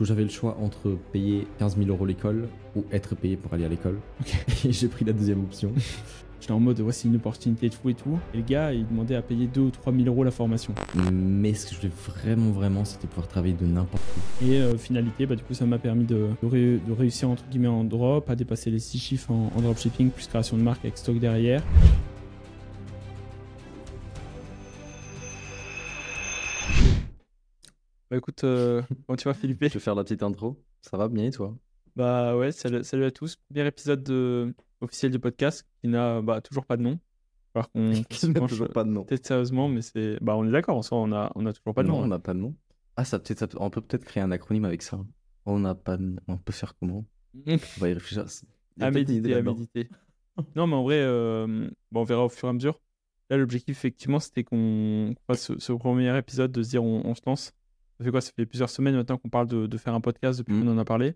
où j'avais le choix entre payer 15 000 euros l'école ou être payé pour aller à l'école. Et j'ai pris la deuxième option. J'étais en mode, voici une opportunité de fou et tout. Et le gars, il demandait à payer 2 ou 3 000 euros la formation. Mais ce que je voulais vraiment, vraiment, c'était pouvoir travailler de n'importe où. Et euh, finalité, bah, du coup, ça m'a permis de, de ré- de réussir entre guillemets en drop, à dépasser les 6 chiffres en, en dropshipping, plus création de marque avec stock derrière. Bah écoute, euh, comment tu vas Philippe? Je vais faire la petite intro. Ça va bien et toi? Bah ouais, salut, salut à tous. Premier épisode de- officiel du podcast qui n'a bah, toujours pas de nom. Alors qu'on penche, toujours euh, pas de nom. peut-être sérieusement, mais c'est. Bah on est d'accord, en soi, on a, on a toujours pas de non, nom. on n'a pas de nom. Ah, ça, peut- on peut peut-être créer un acronyme avec ça. On n'a pas de... On peut faire comment? On va y réfléchir. Y à méditer, à méditer. non, mais en vrai, euh, bon, on verra au fur et à mesure. Là, l'objectif, effectivement, c'était qu'on qu'on fasse ce, ce premier épisode, de se dire on, on se lance. Ça fait quoi? Ça fait plusieurs semaines maintenant qu'on parle de, de faire un podcast depuis Mhm. qu'on en a parlé.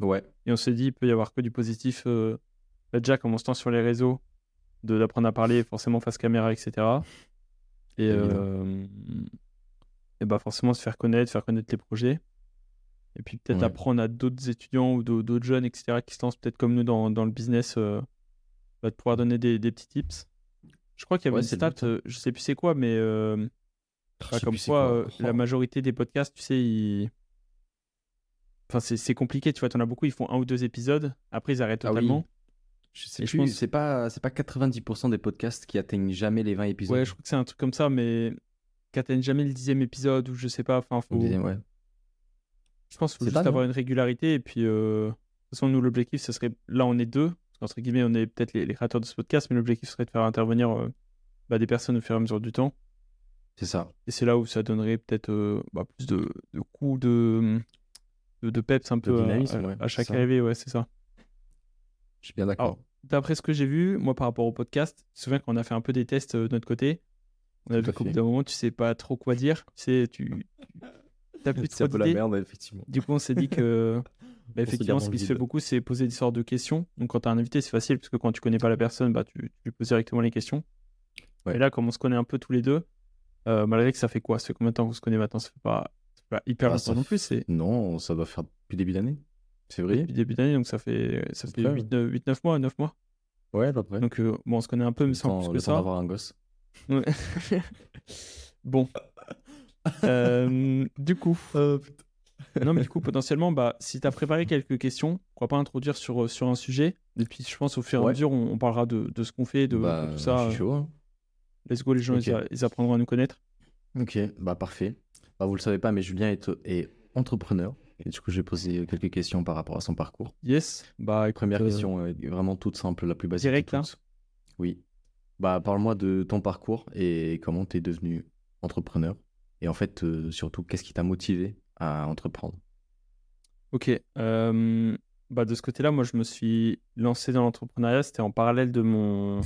Ouais. Et on s'est dit, il peut y avoir que du positif. Euh, là, déjà, comme on se lance sur les réseaux, de- d'apprendre à parler, forcément face caméra, etc. Et, euh, et bah forcément se faire connaître, faire connaître les projets. Et puis peut-être Ouais. apprendre à d'autres étudiants ou d'au- d'autres jeunes, etc., qui se lancent peut-être comme nous dans, dans le business, euh, bah, de pouvoir donner des, des petits tips. Je crois qu'il y avait Ouais, une stat, but, hein. euh, je sais plus c'est quoi, mais comme quoi, quoi. euh, la majorité des podcasts, tu sais, ils... Enfin, c'est compliqué, tu vois, t'en as beaucoup, ils font un ou deux épisodes, après ils arrêtent Ah oui. totalement. Je sais Et plus, pense- c'est pas, pas 90% des podcasts qui atteignent jamais les 20 épisodes. Ouais, je crois que c'est un truc comme ça, mais qu'atteigne jamais le dixième épisode, ou je sais pas, enfin, faut... Ouais. Je pense qu'il faut juste pas, avoir non une régularité. Et puis, euh, de toute façon, nous, l'objectif, ce serait. Là, on est deux. Qu'entre guillemets, on est peut-être les, les créateurs de ce podcast, mais l'objectif serait de faire intervenir euh, bah, des personnes au fur et à mesure du temps. C'est ça. Et c'est là où ça donnerait peut-être euh, bah, plus de, de coups de, de, de peps un De peu à- dynamisme, à, ouais, à chaque arrivée. Ouais, c'est ça. Je suis bien d'accord. D'après ce que j'ai vu, moi, par rapport au podcast, je me souviens qu'on a fait un peu des tests euh, de notre côté? On a Tout vu qu'au bout d'un moment, tu sais pas trop quoi dire. Tu sais, tu. T'as plus C'est un trop peu la merde, effectivement. Du coup, on s'est dit que bah, effectivement, ce qui se fait beaucoup, c'est poser des sortes de questions. Donc, quand tu as un invité, c'est facile, parce que quand tu connais pas la personne, bah, tu, tu lui poses directement les questions. Ouais. Et là, comme on se connaît un peu tous les deux, euh, malgré que ça fait quoi? Ça fait combien de temps qu'on se connaît maintenant? Ça fait pas, ça fait pas hyper Ah, longtemps non plus, c'est Non, ça doit faire depuis début d'année. Février depuis début d'année, donc ça fait, ça fait Après, 8-9 mois, 9 mois. Ouais, à peu près. Donc, euh, bon, on se connaît un peu, mais sans plus que ça. d'avoir un gosse. Ouais. bon. Euh, du coup, non, mais du coup, potentiellement, bah, si tu as préparé quelques questions, pourquoi pas introduire sur, sur un sujet? Et puis, je pense, au fur et à mesure, on, on parlera de, de ce qu'on fait, de, de bah, tout ça. je suis chaud. hein. Let's go, les gens, ils, apprendront à nous connaître. Ok, bah parfait. Bah, vous le savez pas, mais Julien est, est entrepreneur. Et du coup, j'ai posé quelques questions par rapport à son parcours. Yes. Bah, écoute, Première euh, question, euh, vraiment toute simple, la plus basique. direct, là toutes. Oui. Bah, parle-moi de ton parcours et comment tu es devenu entrepreneur. Et en fait, euh, surtout, qu'est-ce qui t'a motivé à entreprendre? Ok. euh, bah, de ce côté-là, moi, je me suis lancé dans l'entrepreneuriat. C'était en parallèle de mon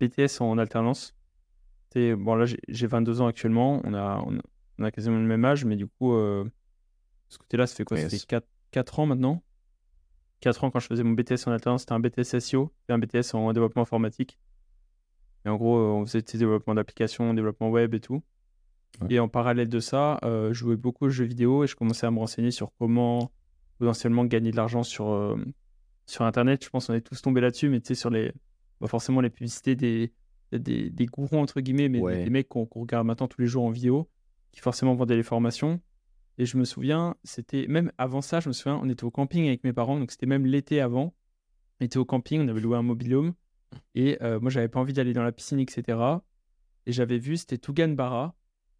BTS en alternance. Bon, là, j'ai- j'ai 22 ans actuellement. On a, on a, on a quasiment le même âge, mais du coup, euh, de ce côté-là, ça fait quoi? Ça fait 4, 4 ans maintenant? 4 ans quand je faisais mon BTS en alternance. C'était un BTS SEO, c'était un BTS en développement informatique. Et en gros, on faisait des développements d'applications, développement web et tout. Ouais. Et en parallèle de ça, euh, je jouais beaucoup aux jeux vidéo et je commençais à me renseigner sur comment potentiellement gagner de l'argent sur, euh, sur Internet. Je pense qu'on est tous tombés là-dessus, mais tu sais, sur les. pas forcément les publicités des, des, des gourous, entre guillemets, mais des- Ouais. des, mecs qu'on regarde maintenant tous les jours en vidéo, qui forcément vendaient les formations. Et je me souviens, c'était. Même avant ça, je me souviens, on était au camping avec mes parents, donc c'était même l'été avant. On était au camping, on avait loué un mobilhome. Et euh, moi, j'avais pas envie d'aller dans la piscine, etc. Et j'avais vu, c'était Tougan Bara.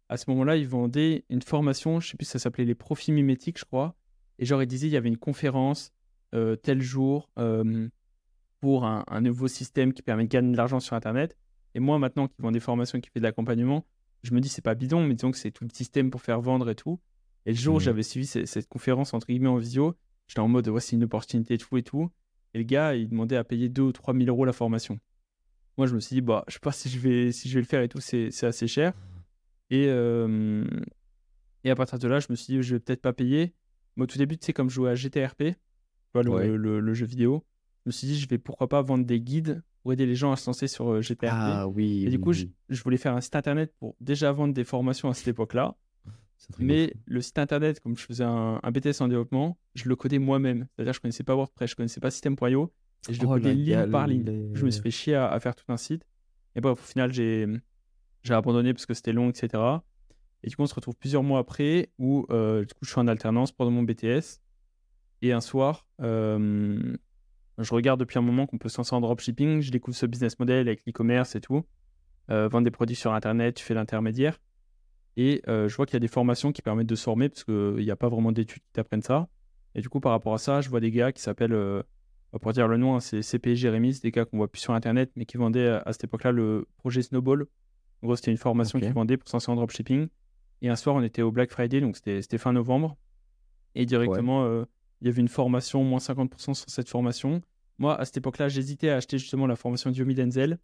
À ce moment-là, ils vendaient une formation, je sais plus, ça s'appelait les profils mimétiques, je crois. Et genre, ils disaient, il y avait une conférence euh, tel jour euh, pour un, un nouveau système qui permet de gagner de l'argent sur Internet. Et moi, maintenant, qui vend des formations, qui fait de l'accompagnement, je me dis, c'est pas bidon, mais disons que c'est tout le système pour faire vendre et tout. Et le jour où Mhm. j'avais suivi ce- cette conférence, entre guillemets, en visio, j'étais en mode, voici une opportunité de fou et tout. Et le gars, il demandait à payer 2 ou 3 000 euros la formation. Moi, je me suis dit, bah, je sais pas si je vais, si je vais le faire et tout, c'est c'est assez cher. Et, euh, et à partir de là, je me suis dit, je vais peut-être pas payer. Mais au tout début, tu sais, comme je jouais à GTRP, Ouais. le- le jeu vidéo, je me suis dit, je vais pourquoi pas vendre des guides pour aider les gens à se lancer sur euh, GTRP. Ah oui. et du oui, coup, je, oui. je voulais faire un site internet pour déjà vendre des formations à cette époque-là. Mais le site internet, comme je faisais un, un BTS en développement, je le codais moi-même. C'est-à-dire, je connaissais pas WordPress, je connaissais pas System.io, et je le Oh, codais ligne par ligne. Je me suis fait chier à, à faire tout un site. Et bref, au final, j'ai j'ai abandonné parce que c'était long, etc. Et du coup, on se retrouve plusieurs mois après où euh, du coup, je suis en alternance pendant mon BTS. Et un soir, euh, je regarde depuis un moment qu'on peut se lancer en dropshipping. Je découvre ce business model avec l'e-commerce et tout. Euh, vendre des produits sur Internet, tu fais l'intermédiaire. Et euh, je vois qu'il y a des formations qui permettent de se former parce qu'il n'y a pas vraiment d'études qui t'apprennent ça. Et du coup, par rapport à ça, je vois des gars qui s'appellent, euh, pour dire le nom, hein, c'est CP Jérémy, c'est des gars qu'on voit plus sur Internet, mais qui vendaient à, à cette époque-là le projet Snowball. En gros, c'était une formation Ok. qu'ils vendaient pour se lancer en dropshipping. Et un soir, on était au Black Friday, donc c'était c'était fin novembre. Et directement, euh, il y avait une formation, moins 50% sur cette formation. Moi, à cette époque-là, j'hésitais à acheter justement la formation Diomi Denzel,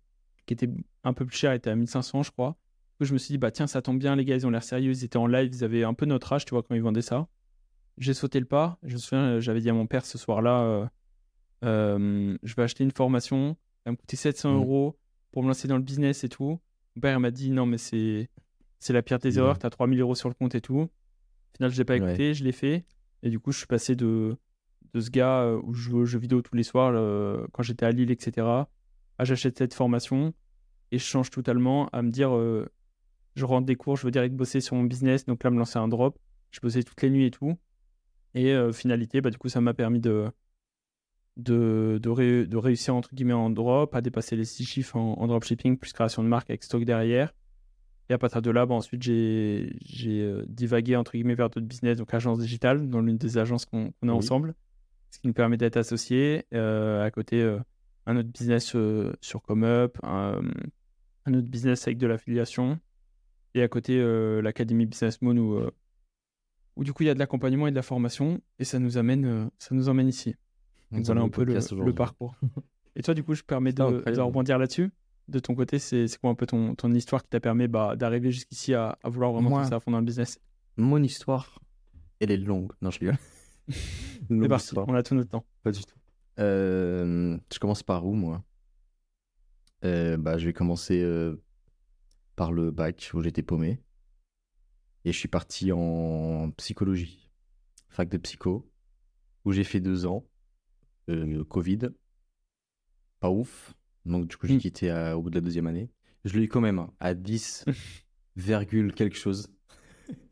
qui était un peu plus chère, elle était à 1500, je crois. Je me suis dit, bah tiens, ça tombe bien, les gars, ils ont l'air sérieux, ils étaient en live, ils avaient un peu notre âge, tu vois, quand ils vendaient ça. J'ai sauté le pas. Je me souviens, j'avais dit à mon père ce soir-là, euh, euh, je vais acheter une formation, ça va me coûter 700 Mhm. euros pour me lancer dans le business et tout. Mon père m'a dit, non, mais c'est c'est la pire des erreurs, t'as 3000 euros sur le compte et tout. Au final, je l'ai pas Ouais. écouté, je l'ai fait. Et du coup, je suis passé de, de ce gars euh, où je jouais aux jeux vidéo tous les soirs euh, quand j'étais à Lille, etc., à j'achète cette formation et je change totalement à me dire euh, je rentre des cours, je veux direct bosser sur mon business, donc là me lancer un drop. Je bossais toutes les nuits et tout. Et finalité, bah, du coup, ça m'a permis de, de, de réussir entre guillemets en drop, à dépasser les six chiffres en, en dropshipping, plus création de marque avec stock derrière. Et à partir de là, bah, ensuite, j'ai j'ai, euh, divagué entre guillemets vers d'autres business, donc agence digitale, dans l'une des agences qu'on qu'on a Oui. ensemble, ce qui nous permet d'être associés. Euh, à côté, euh, un autre business sur ComeUp, un, un autre business avec de l'affiliation. Et à côté, l'Académie Business Moon où, où du coup il y a de l'accompagnement et de la formation. Et ça nous amène, ça nous emmène ici. Donc voilà un peu le, le parcours. Et toi, du coup, je permets de, rebondir là-dessus. De ton côté, c'est quoi un peu ton, ton histoire qui t'a permis bah, d'arriver jusqu'ici à, à vouloir vraiment Moi- penser à fond dans le business? Mon histoire, elle est longue. Non, je rigole. C'est parti, histoire. on a tout notre temps. Pas du tout. Euh, je commence par où, moi? Euh, bah, Je vais commencer euh, par le bac, où j'étais paumé. Et je suis parti en psychologie, fac de psycho, où j'ai fait deux ans. Covid, pas ouf. Donc, du coup, j'ai Mm. quitté à- au bout de la deuxième année. Je l'ai eu quand même hein, à 10, virgule quelque chose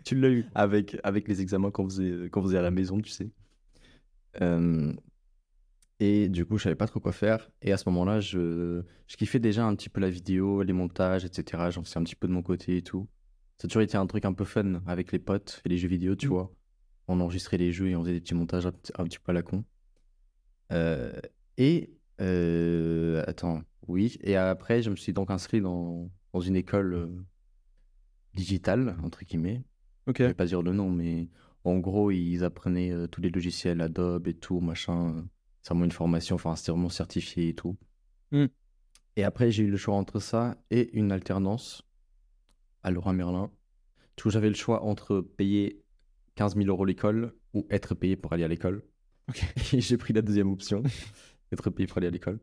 Tu l'as eu. avec, avec les examens qu'on faisait, qu'on faisait à la maison, tu sais. Euh, et du coup, je savais pas trop quoi faire. Et à ce moment-là, je, je kiffais déjà un petit peu la vidéo, les montages, etc. J'en faisais un petit peu de mon côté et tout. Ça a toujours été un truc un peu fun avec les potes et les jeux vidéo, tu Mm. vois. On enregistrait les jeux et on faisait des petits montages un, petit- un petit peu à la con. Euh, et euh, attends, oui. Et après, je me suis donc inscrit dans, dans une école euh, digitale, entre guillemets. Ok. Je vais pas dire le nom, mais en gros, ils apprenaient euh, tous les logiciels Adobe et tout, machin. C'est vraiment une formation, enfin, c'était vraiment certifié et tout. Mm. Et après, j'ai eu le choix entre ça et une alternance à Laurent Merlin. Du coup, j'avais le choix entre payer 15 000 euros l'école ou être payé pour aller à l'école. Ok. Et j'ai pris la deuxième option, être payé pour aller à l'école.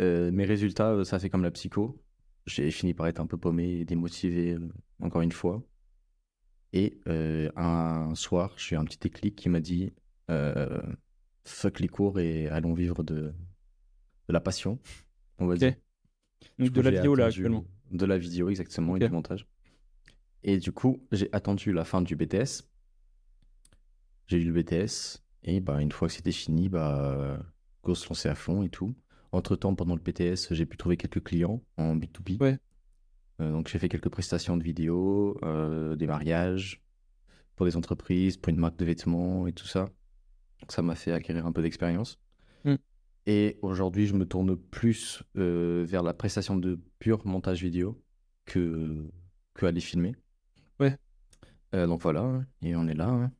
Euh, mes résultats, euh, ça fait comme la psycho. J'ai fini par être un peu paumé et démotivé, euh, encore une fois. Et euh, un soir, j'ai eu un petit déclic qui m'a dit euh, fuck les cours et allons vivre de, de la passion, on va dire. Donc de la vidéo là actuellement. De la vidéo, exactement, et du montage. Et du coup, j'ai attendu la fin du BTS. J'ai eu le BTS. Et bah, une fois que c'était fini, bah, go se lancer à fond et tout. Entre-temps, pendant le BTS, j'ai pu trouver quelques clients en B2B. Ouais. Euh, donc, j'ai fait quelques prestations de vidéos, euh, des mariages pour des entreprises, pour une marque de vêtements et tout ça. Donc, ça m'a fait acquérir un peu d'expérience. Mm. Et aujourd'hui, je me tourne plus euh, vers la prestation de pur montage vidéo que, que aller filmer. Ouais. Donc voilà, et on est là. hein.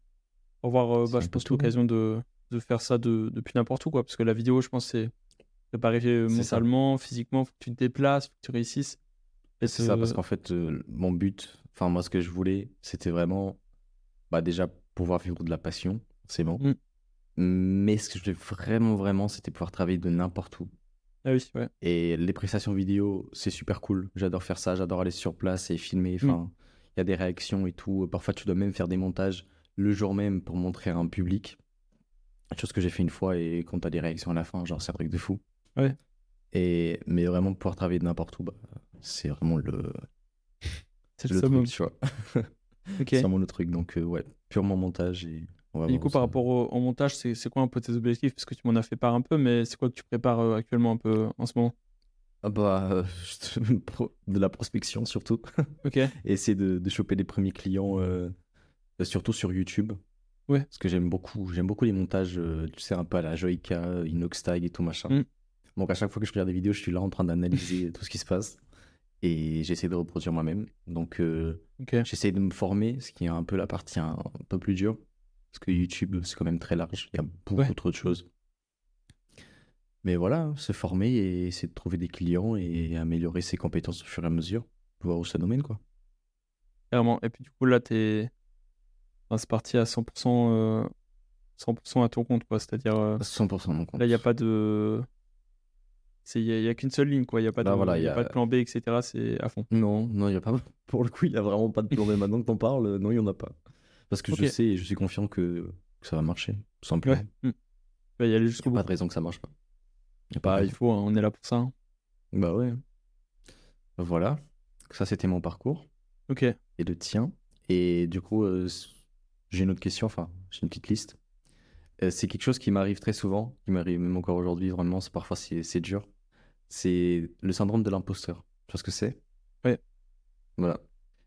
Pour voir, euh, C'est bah, je pense, hein. l'occasion de, de faire ça de, depuis n'importe où, quoi. Parce que la vidéo, je pense, c'est préparer euh, C'est ça. mentalement, physiquement, faut que tu te déplaces, faut que tu réussisses. C'est ça, parce euh, qu'en fait, euh, mon but, enfin moi, ce que je voulais, c'était vraiment, bah déjà, pouvoir vivre de la passion, c'est bon. Mm. Mais ce que je voulais vraiment, vraiment, c'était pouvoir travailler de n'importe où. Ah oui, ouais. Et les prestations vidéo, c'est super cool. J'adore faire ça, j'adore aller sur place et filmer. Mm. Enfin, il y a des réactions et tout. Parfois, tu dois même faire des montages le jour même pour montrer à un public. Chose que j'ai fait une fois et quand t'as des réactions à la fin, genre, c'est un truc de fou. Ouais. Et, mais vraiment, pouvoir travailler de n'importe où, bah, c'est vraiment le, C'est le le truc, tu vois. C'est vraiment le truc. Donc, euh, ouais, purement montage et du coup, par rapport au, au montage, c'est quoi un peu tes objectifs? Parce que tu m'en as fait part un peu, mais c'est quoi que tu prépares euh, actuellement un peu en ce moment? Ah bah, euh, de la prospection surtout. Ok. Et essayer de, de choper les premiers clients, euh, surtout sur YouTube. Ouais. Parce que j'aime beaucoup, j'aime beaucoup les montages, euh, tu sais, un peu à la Joica, Inoxtag et tout machin. Mm. Donc à chaque fois que je regarde des vidéos, je suis là en train d'analyser tout ce qui se passe. Et j'essaie de reproduire moi-même. Donc euh, j'essaie de me former, ce qui est un peu la partie un, un peu plus dure. Parce que YouTube, c'est quand même très large. Il y a beaucoup Ouais. trop de choses. Mais voilà, se former et essayer de trouver des clients et améliorer ses compétences au fur et à mesure. Voir où ça nous mène, quoi. Clairement. Et puis du coup, là, t'es. Enfin, c'est parti à 100%, euh, 100% à ton compte, quoi. C'est-à-dire, euh, 100% mon compte. là, il n'y a pas de. Il n'y a, qu'une seule ligne, quoi. Il n'y a, pas de... Là, voilà, y a y a- pas de plan B, etc. C'est à fond. Non, non, il y a pas. Pour le coup, il y a vraiment pas de plan B. Maintenant que t'en parles, euh, non, il y en a pas. Parce que je sais et je suis confiant que, que ça va marcher, tout simplement. Ouais. Mm. Bah, y aller jusqu'au n'y bout. pas de raison que ça marche pas. Y a pas Bah, de il raison. faut, hein, on est là pour ça. hein. Bah ouais. Voilà. Ça, c'était mon parcours Ok. et le tien. Et du coup, euh, j'ai une autre question. Enfin, j'ai une petite liste. Euh, c'est quelque chose qui m'arrive très souvent, qui m'arrive même encore aujourd'hui. Vraiment, c'est parfois c'est c'est dur. C'est le syndrome de l'imposteur. Tu vois ce que c'est? Ouais. Voilà.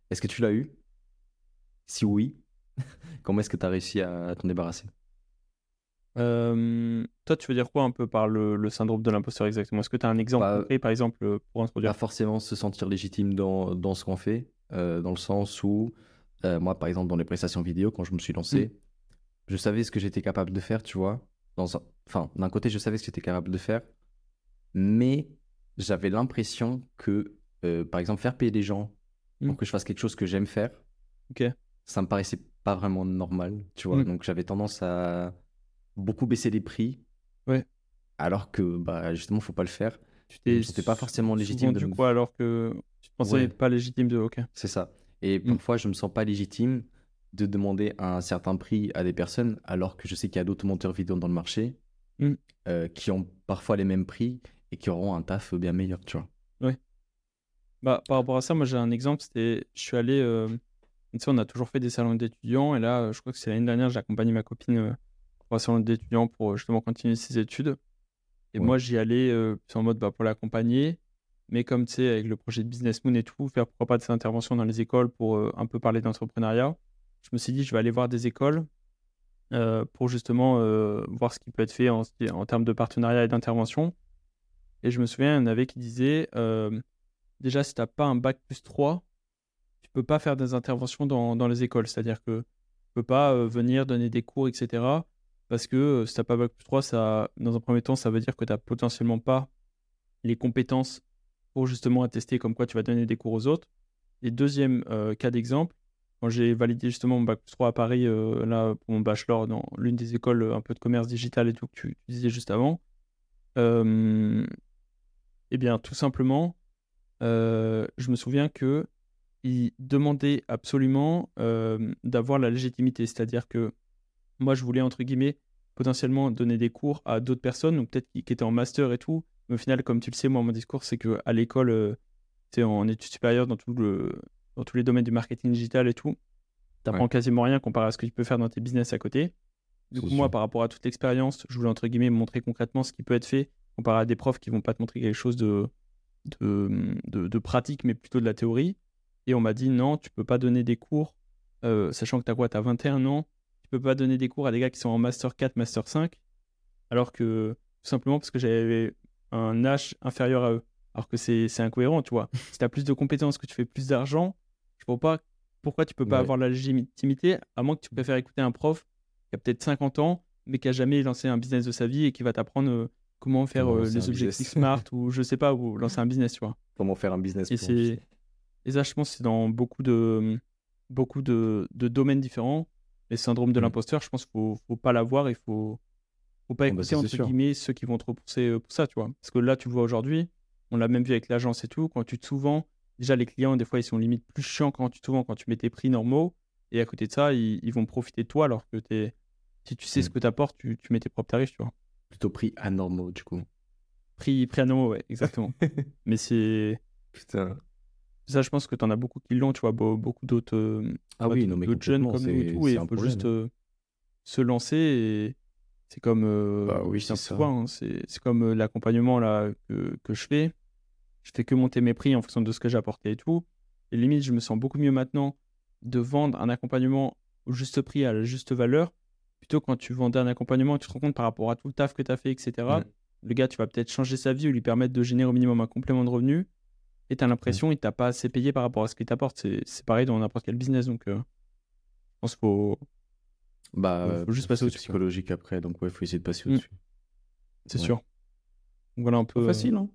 Est-ce que tu l'as eu? Si oui, comment est-ce que tu as réussi à, t'en débarrasser? Euh, toi, tu veux dire quoi un peu par le, le syndrome de l'imposteur exactement? Est-ce que tu as un exemple Bah, concret, par exemple, euh, pour introduire? Pas forcément se sentir légitime dans, dans ce qu'on fait, euh, dans le sens où, euh, moi, par exemple, dans les prestations vidéo, quand je me suis lancé, je savais ce que j'étais capable de faire, tu vois. Dans un- Enfin, d'un côté, je savais ce que j'étais capable de faire, mais j'avais l'impression que, euh, par exemple, faire payer des gens pour Mm. que je fasse quelque chose que j'aime faire, Ok. ça me paraissait pas vraiment normal, tu vois. Mm. Donc, j'avais tendance à beaucoup baisser les prix. Ouais. Alors que, bah, justement, faut pas le faire. Tu t'es pas forcément légitime de quoi alors que tu pensais Ouais. pas légitime de. Ok. C'est ça. Et Mm. parfois, je me sens pas légitime de demander un certain prix à des personnes, alors que je sais qu'il y a d'autres monteurs vidéo dans le marché Mm. euh, qui ont parfois les mêmes prix et qui auront un taf bien meilleur, tu vois. Bah, par rapport à ça, moi j'ai un exemple. C'était, je suis allé, euh, tu sais, on a toujours fait des salons d'étudiants et là, euh, je crois que c'est l'année dernière, j'ai accompagné ma copine euh, pour un salon d'étudiants pour justement continuer ses études. Et Ouais. moi, j'y allais en mode bah, pour l'accompagner, mais comme tu sais, avec le projet de Business Moon et tout, faire pourquoi pas des interventions dans les écoles pour euh, un peu parler d'entrepreneuriat. Je me suis dit, je vais aller voir des écoles euh, pour justement euh, voir ce qui peut être fait en, termes de partenariat et d'intervention. Et je me souviens, il y en avait qui disaient, déjà, si tu n'as pas un bac plus 3, tu peux pas faire des interventions dans, dans les écoles. C'est-à-dire que tu peux pas venir donner des cours, etc. Parce que si tu n'as pas bac plus 3, ça, dans un premier temps, ça veut dire que tu n'as potentiellement pas les compétences pour justement attester comme quoi tu vas donner des cours aux autres. Et deuxième euh, cas d'exemple, quand j'ai validé justement mon bac plus 3 à Paris, euh, là, pour mon bachelor dans l'une des écoles euh, un peu de commerce digital et tout que tu, disais juste avant, eh bien, tout simplement, je me souviens que il demandait absolument d'avoir la légitimité. C'est-à-dire que moi, je voulais, entre guillemets, potentiellement donner des cours à d'autres personnes, donc peut-être qui étaient en master et tout. Mais au final, comme tu le sais, moi, mon discours, c'est qu'à l'école, euh, tu sais, en études supérieures, dans, tout le, dans tous les domaines du marketing digital et tout, tu Ouais. quasiment rien comparé à ce que tu peux faire dans tes business à côté. Du coup, moi, sûr. par rapport à toute l'expérience, je voulais, entre guillemets, montrer concrètement ce qui peut être fait comparé à des profs qui vont pas te montrer quelque chose de, de, de, de pratique, mais plutôt de la théorie. Et on m'a dit, non, tu peux pas donner des cours, euh, sachant que tu as quoi Tu as 21 ans, tu peux pas donner des cours à des gars qui sont en Master 4, Master 5, alors que, tout simplement parce que j'avais un âge inférieur à eux. Alors que c'est incohérent, tu vois. Si tu as plus de compétences, que tu fais plus d'argent, je vois pas pourquoi tu peux pas Ouais. avoir la légitimité, à moins que tu préfères écouter un prof qui a peut-être 50 ans, mais qui a jamais lancé un business de sa vie et qui va t'apprendre euh, comment faire Comment euh, les objectifs smart ou je sais pas, ou lancer un business, tu vois. Comment faire un business Et et ça, je pense, c'est dans beaucoup de beaucoup de, de domaines différents. Les syndromes de Mm. l'imposteur, je pense qu'il faut, faut pas l'avoir, il faut faut pas bah, écouter ça, c'est entre sûr. guillemets ceux qui vont te repousser euh, pour ça, tu vois. Parce que là, tu le vois aujourd'hui, on l'a même vu avec l'agence et tout, quand tu te sous-vends déjà, les clients, des fois, ils sont limite plus chiants quand tu te vends, quand tu mets tes prix normaux. Et à côté de ça, ils, ils vont profiter de toi alors que es... si tu sais ce Mm. que tu apportes, tu, tu mets tes propres tarifs, tu vois. Plutôt prix anormaux, du coup. Prix, prix à normaux, ouais, exactement. Mais c'est. Putain. Ça, je pense que tu en as beaucoup qui l'ont, tu vois, beau- beaucoup d'autres euh, Ah bah, oui, non, mais jeunes comme nous et tout, et il faut juste euh, se lancer et c'est comme euh, Bah oui, c'est ça. hein, c'est euh, l'accompagnement là que, que je fais. Je fais que monter mes prix en fonction de ce que j'apportais et tout. Et limite, je me sens beaucoup mieux maintenant de vendre un accompagnement au juste prix, à la juste valeur, plutôt quand tu vendais un accompagnement, tu te rends compte par rapport à tout le taf que tu as fait, etc. Mm. Le gars, tu vas peut-être changer sa vie ou lui permettre de générer au minimum un complément de revenu. Et tu as Mm. l'impression qu'il t'a pas assez payé par rapport à ce qu'il t'apporte. C'est c'est pareil dans n'importe quel business. Donc, euh, je pense qu'il faut, Bah, faut- faut juste passer au-dessus, quoi. psychologique après, donc ouais, faut essayer de passer Mm. au-dessus. c'est Ouais. sûr. Voilà un peu. Pas euh, facile, hein.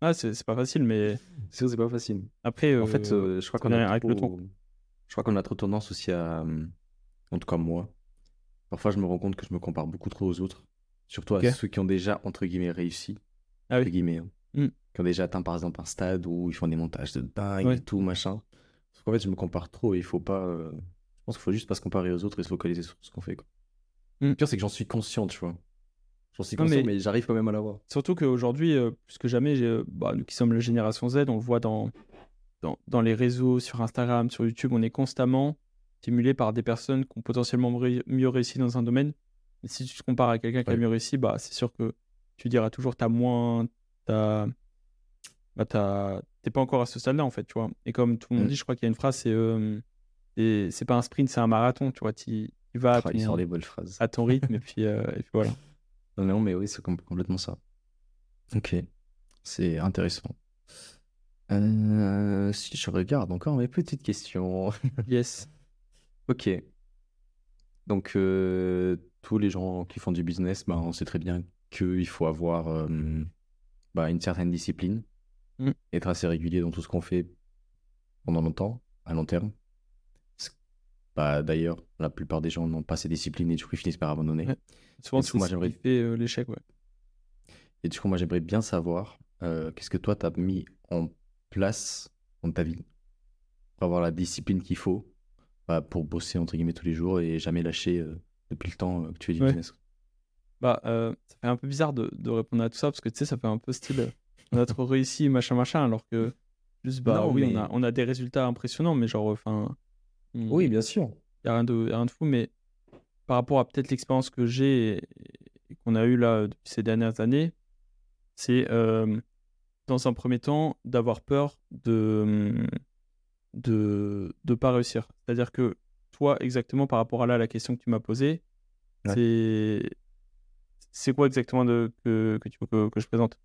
Ah, c'est c'est pas facile, mais C'est c'est pas facile. après. En fait, euh, euh, je crois qu'on a avec le trop... Je crois qu'on a trop tendance aussi à... En tout cas, moi. Parfois, je me rends compte que je me compare beaucoup trop aux autres. Surtout à ceux qui ont déjà, entre guillemets, réussi. Ah oui. Entre guillemets. hein. Mm. Qui ont déjà atteint, par exemple, un stade où ils font des montages de dingue Ouais. et tout, machin. Parce qu'en fait, je me compare trop et il faut pas... euh, Je pense qu'il faut juste pas se comparer aux autres et se focaliser sur ce qu'on fait, quoi. Mm. Le pire, c'est que j'en suis conscient, tu vois. J'en suis Non, conscient, mais- mais, j'arrive quand même à l'avoir. Surtout qu'aujourd'hui, euh, plus que jamais, euh, bah, nous qui sommes la génération Z, on le voit dans, dans, dans les réseaux, sur Instagram, sur YouTube, on est constamment stimulé par des personnes qui ont potentiellement mieux réussi dans un domaine. Et si tu te compares à quelqu'un qui a mieux réussi, bah, c'est sûr que tu diras toujours t'as moins. T'as, bah, t'as- t'es pas encore à ce stade-là, en fait, tu vois. Et comme tout le monde Mm. dit, je crois qu'il y a une phrase, c'est euh, c'est c'est pas un sprint, c'est un marathon, tu vois. Tu vas à Ah, ton, des bonnes phrases. à ton rythme, et puis, euh, et puis voilà. Non, non, mais oui, c'est com- complètement ça. Ok, c'est intéressant. Euh, si je regarde encore mes petites questions. Yes. Ok. Donc, euh, tous les gens qui font du business, bah, on sait très bien qu'il faut avoir euh, bah, une certaine discipline, Mm. être assez régulier dans tout ce qu'on fait pendant longtemps, à long terme. Bah, D'ailleurs, la plupart des gens n'ont pas ces disciplines et du coup, ils finissent par abandonner. Ouais. Souvent, c'est ce qui fait euh, l'échec, ouais. Et du coup, moi, j'aimerais bien savoir euh, qu'est-ce que toi, tu as mis en place dans ta vie pour avoir la discipline qu'il faut bah, pour bosser, entre guillemets, tous les jours et jamais lâcher euh, depuis le temps que tu fais du Ouais. business? Bah, ça fait un peu bizarre de, de répondre à tout ça parce que tu sais, ça fait un peu style on a trop réussi, machin, machin, alors que juste, bah Non, oui, mais- on, a, on a des résultats impressionnants, mais genre, enfin. Oui, bien sûr. Il n'y a rien de, y a rien de fou, mais par rapport à peut-être l'expérience que j'ai et, et qu'on a eu là depuis ces dernières années, c'est euh, dans un premier temps d'avoir peur de de de pas réussir. C'est-à-dire que toi, exactement par rapport à là, la question que tu m'as posée, Ouais. c'est c'est quoi exactement de, que, que tu veux que, que je présente?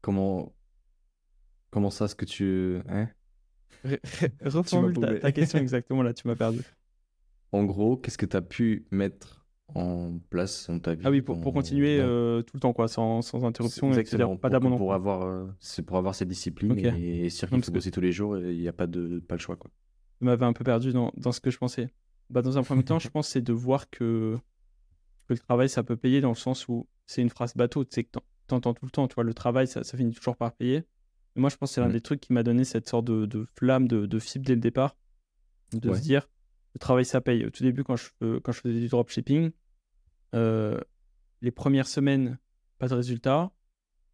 Comment... Comment ça, ce que tu... Hein? Reformule ta, question exactement là, tu m'as perdu. En gros, qu'est-ce que tu as pu mettre en place dans ta vie Ah oui, pour, continuer euh, tout le temps, quoi, sans, sans interruption. Exactement, Pas d'abandon. pour avoir, euh, c'est pour avoir cette discipline et, et Non, qu'il parce faut que- bosser tous les jours il n'y a pas, de, pas le choix. Quoi. Tu m'avais un peu perdu dans, dans ce que je pensais. Bah, dans un premier temps, je pense que c'est de voir que, que le travail, ça peut payer dans le sens où c'est une phrase bateau, tu sais que t'en- t'entends tout le temps, tu vois, le travail, ça, ça finit toujours par payer. Et moi, je pense que c'est l'un Mm. des trucs qui m'a donné cette sorte de, de flamme, de, de fibre dès le départ, de Ouais. se dire, le travail, ça paye. Au tout début, quand je, quand je faisais du dropshipping, euh, les premières semaines, pas de résultat.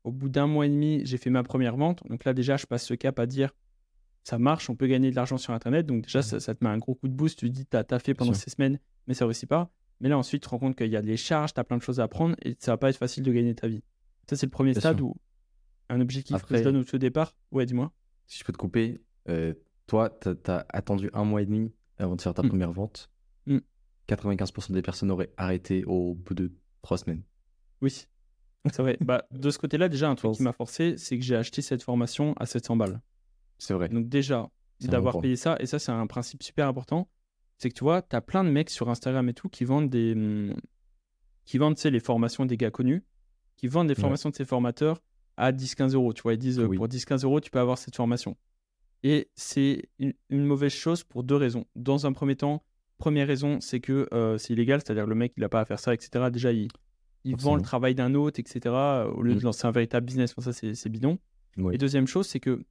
Au bout d'un mois et demi, j'ai fait ma première vente. Donc là, déjà, je passe ce cap à dire ça marche, on peut gagner de l'argent sur Internet. Donc déjà, ça, ça te met un gros coup de boost. Tu te dis, t'as as fait pendant ces semaines, mais ça réussit pas. Mais là, ensuite, tu te rends compte qu'il y a des charges, tu as plein de choses à apprendre et ça va pas être facile de gagner ta vie. Ça, c'est le premier Bien stade sûr. où un objectif que Après- je donne au tout départ. Ouais, dis-moi. Si je peux te couper, euh, toi, tu as, attendu un mois et demi avant de faire ta Mm. première vente. Mm. 95% des personnes auraient arrêté au bout de trois semaines. Oui. C'est vrai. bah, de ce côté-là, déjà, un truc qui m'a forcé, c'est que j'ai acheté cette formation à 700 balles. C'est vrai. Donc déjà, d'avoir payé ça, et ça c'est un principe super important, c'est que tu vois, tu as plein de mecs sur Instagram et tout qui vendent des... hum, qui vendent, tu sais, les formations des gars connus, qui vendent des Ouais. formations de ces formateurs à 10-15 euros. Tu vois, ils disent, euh, Oui. pour 10-15 euros, tu peux avoir cette formation. Et c'est une, une mauvaise chose pour deux raisons. Dans un premier temps, première raison, c'est que euh, c'est illégal, c'est-à-dire le mec, il n'a pas à faire ça, etc. Déjà, il, il vend le travail d'un autre, etc. Au lieu de lancer un véritable business, ça c'est bidon. Oui. Et deuxième chose, c'est que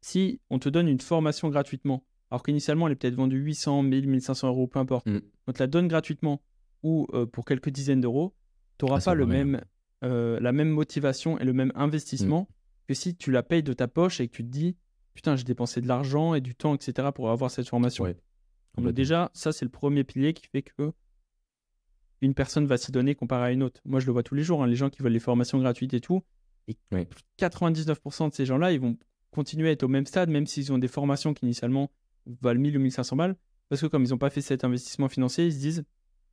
si on te donne une formation gratuitement, alors qu'initialement elle est peut-être vendue 800, 1000, 1500 euros, peu importe, Mm. on te la donne gratuitement ou euh, pour quelques dizaines d'euros, tu n'auras Ah, pas le même, euh, la même motivation et le même investissement Mm. que si tu la payes de ta poche et que tu te dis putain, j'ai dépensé de l'argent et du temps, etc. pour avoir cette formation. Ouais, Donc complètement. déjà, ça c'est le premier pilier qui fait que une personne va s'y donner comparé à une autre. Moi, je le vois tous les jours, hein, les gens qui veulent les formations gratuites et tout. Et Ouais. 99% de ces gens-là, ils vont continuer à être au même stade, même s'ils ont des formations qui initialement valent 1000 ou 1500 balles. Parce que comme ils n'ont pas fait cet investissement financier, ils se disent,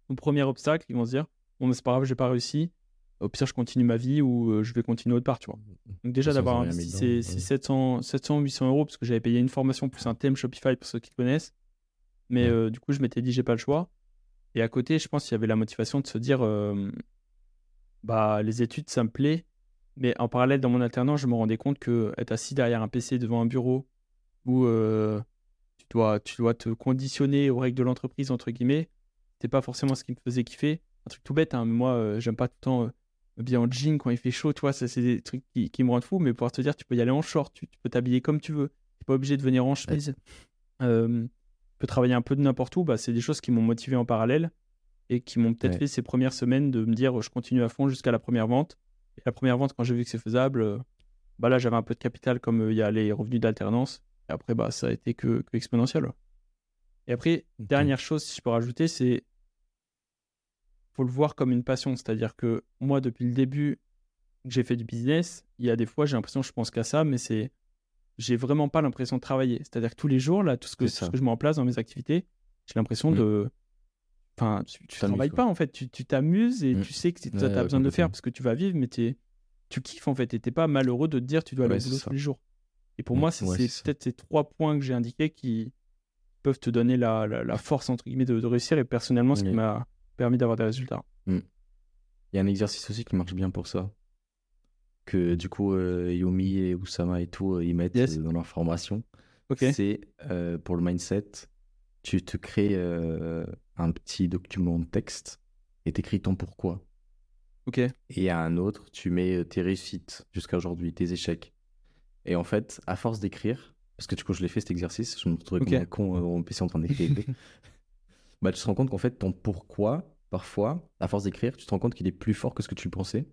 au premier obstacle, ils vont se dire, bon, mais c'est pas grave, j'ai pas réussi. Au pire, je continue ma vie ou euh, je vais continuer autre part, tu vois. Donc déjà d'avoir rien investi mis ces, dedans, ces ouais. 700, 700, 800 euros, parce que j'avais payé une formation plus un thème Shopify pour ceux qui connaissent. Mais Ouais. euh, du coup, je m'étais dit, j'ai pas le choix. Et à côté, je pense qu'il y avait la motivation de se dire, euh, bah, les études, ça me plaît. Mais en parallèle, dans mon alternance, je me rendais compte que être assis derrière un PC devant un bureau où euh, tu, dois, tu dois te conditionner aux règles de l'entreprise, entre guillemets, c'était pas forcément ce qui me faisait kiffer. Un truc tout bête, hein, mais moi, j'aime pas tout le temps bien en jean quand il fait chaud, tu vois, ça, c'est des trucs qui, qui me rendent fou. Mais pouvoir te dire, tu peux y aller en short, tu, tu peux t'habiller comme tu veux, tu pas obligé de venir en chemise. Euh, tu peux travailler un peu de n'importe où, bah, c'est des choses qui m'ont motivé en parallèle et qui m'ont peut-être Ouais. fait ces premières semaines de me dire je continue à fond jusqu'à la première vente. Et la première vente, quand j'ai vu que c'est faisable, euh, bah là j'avais un peu de capital comme euh, il y a les revenus d'alternance. Et après, bah, ça a été que, que exponentiel. Et après, dernière chose, si je peux rajouter, c'est faut le voir comme une passion. C'est-à-dire que moi, depuis le début que j'ai fait du business, il y a des fois, j'ai l'impression que je pense qu'à ça, mais c'est j'ai vraiment pas l'impression de travailler. C'est-à-dire que tous les jours, là, tout ce que, C'est tout ce ça. que je mets en place dans mes activités, j'ai l'impression Mm. de. Enfin, tu, tu travailles quoi. pas en fait, tu tu t'amuses et Mm. tu sais que t'as ouais, besoin de le faire parce que tu vas vivre, mais tu kiffes en fait et t'es pas malheureux de te dire tu dois aller au boulot tous les jours. Et pour Mm. moi, c'est Ouais, peut-être ces trois points que j'ai indiqués qui peuvent te donner la, la, la force entre guillemets de, de réussir et personnellement ce qui m'a permis d'avoir des résultats. Il y a un exercice aussi qui marche bien pour ça. Que du coup, euh, Yumi et Oussama et tout, euh, ils mettent Yes. euh, dans leur formation. C'est euh, pour le mindset, tu te crées un petit document de texte et t'écris ton pourquoi. Ok. Et à un autre, tu mets tes réussites jusqu'à aujourd'hui, tes échecs. Et en fait, à force d'écrire, parce que du coup, je l'ai fait cet exercice, je me trouvais Ok. comme un con euh, en PC en train d'écrire. bah, tu te rends compte qu'en fait, ton pourquoi, parfois, à force d'écrire, tu te rends compte qu'il est plus fort que ce que tu pensais.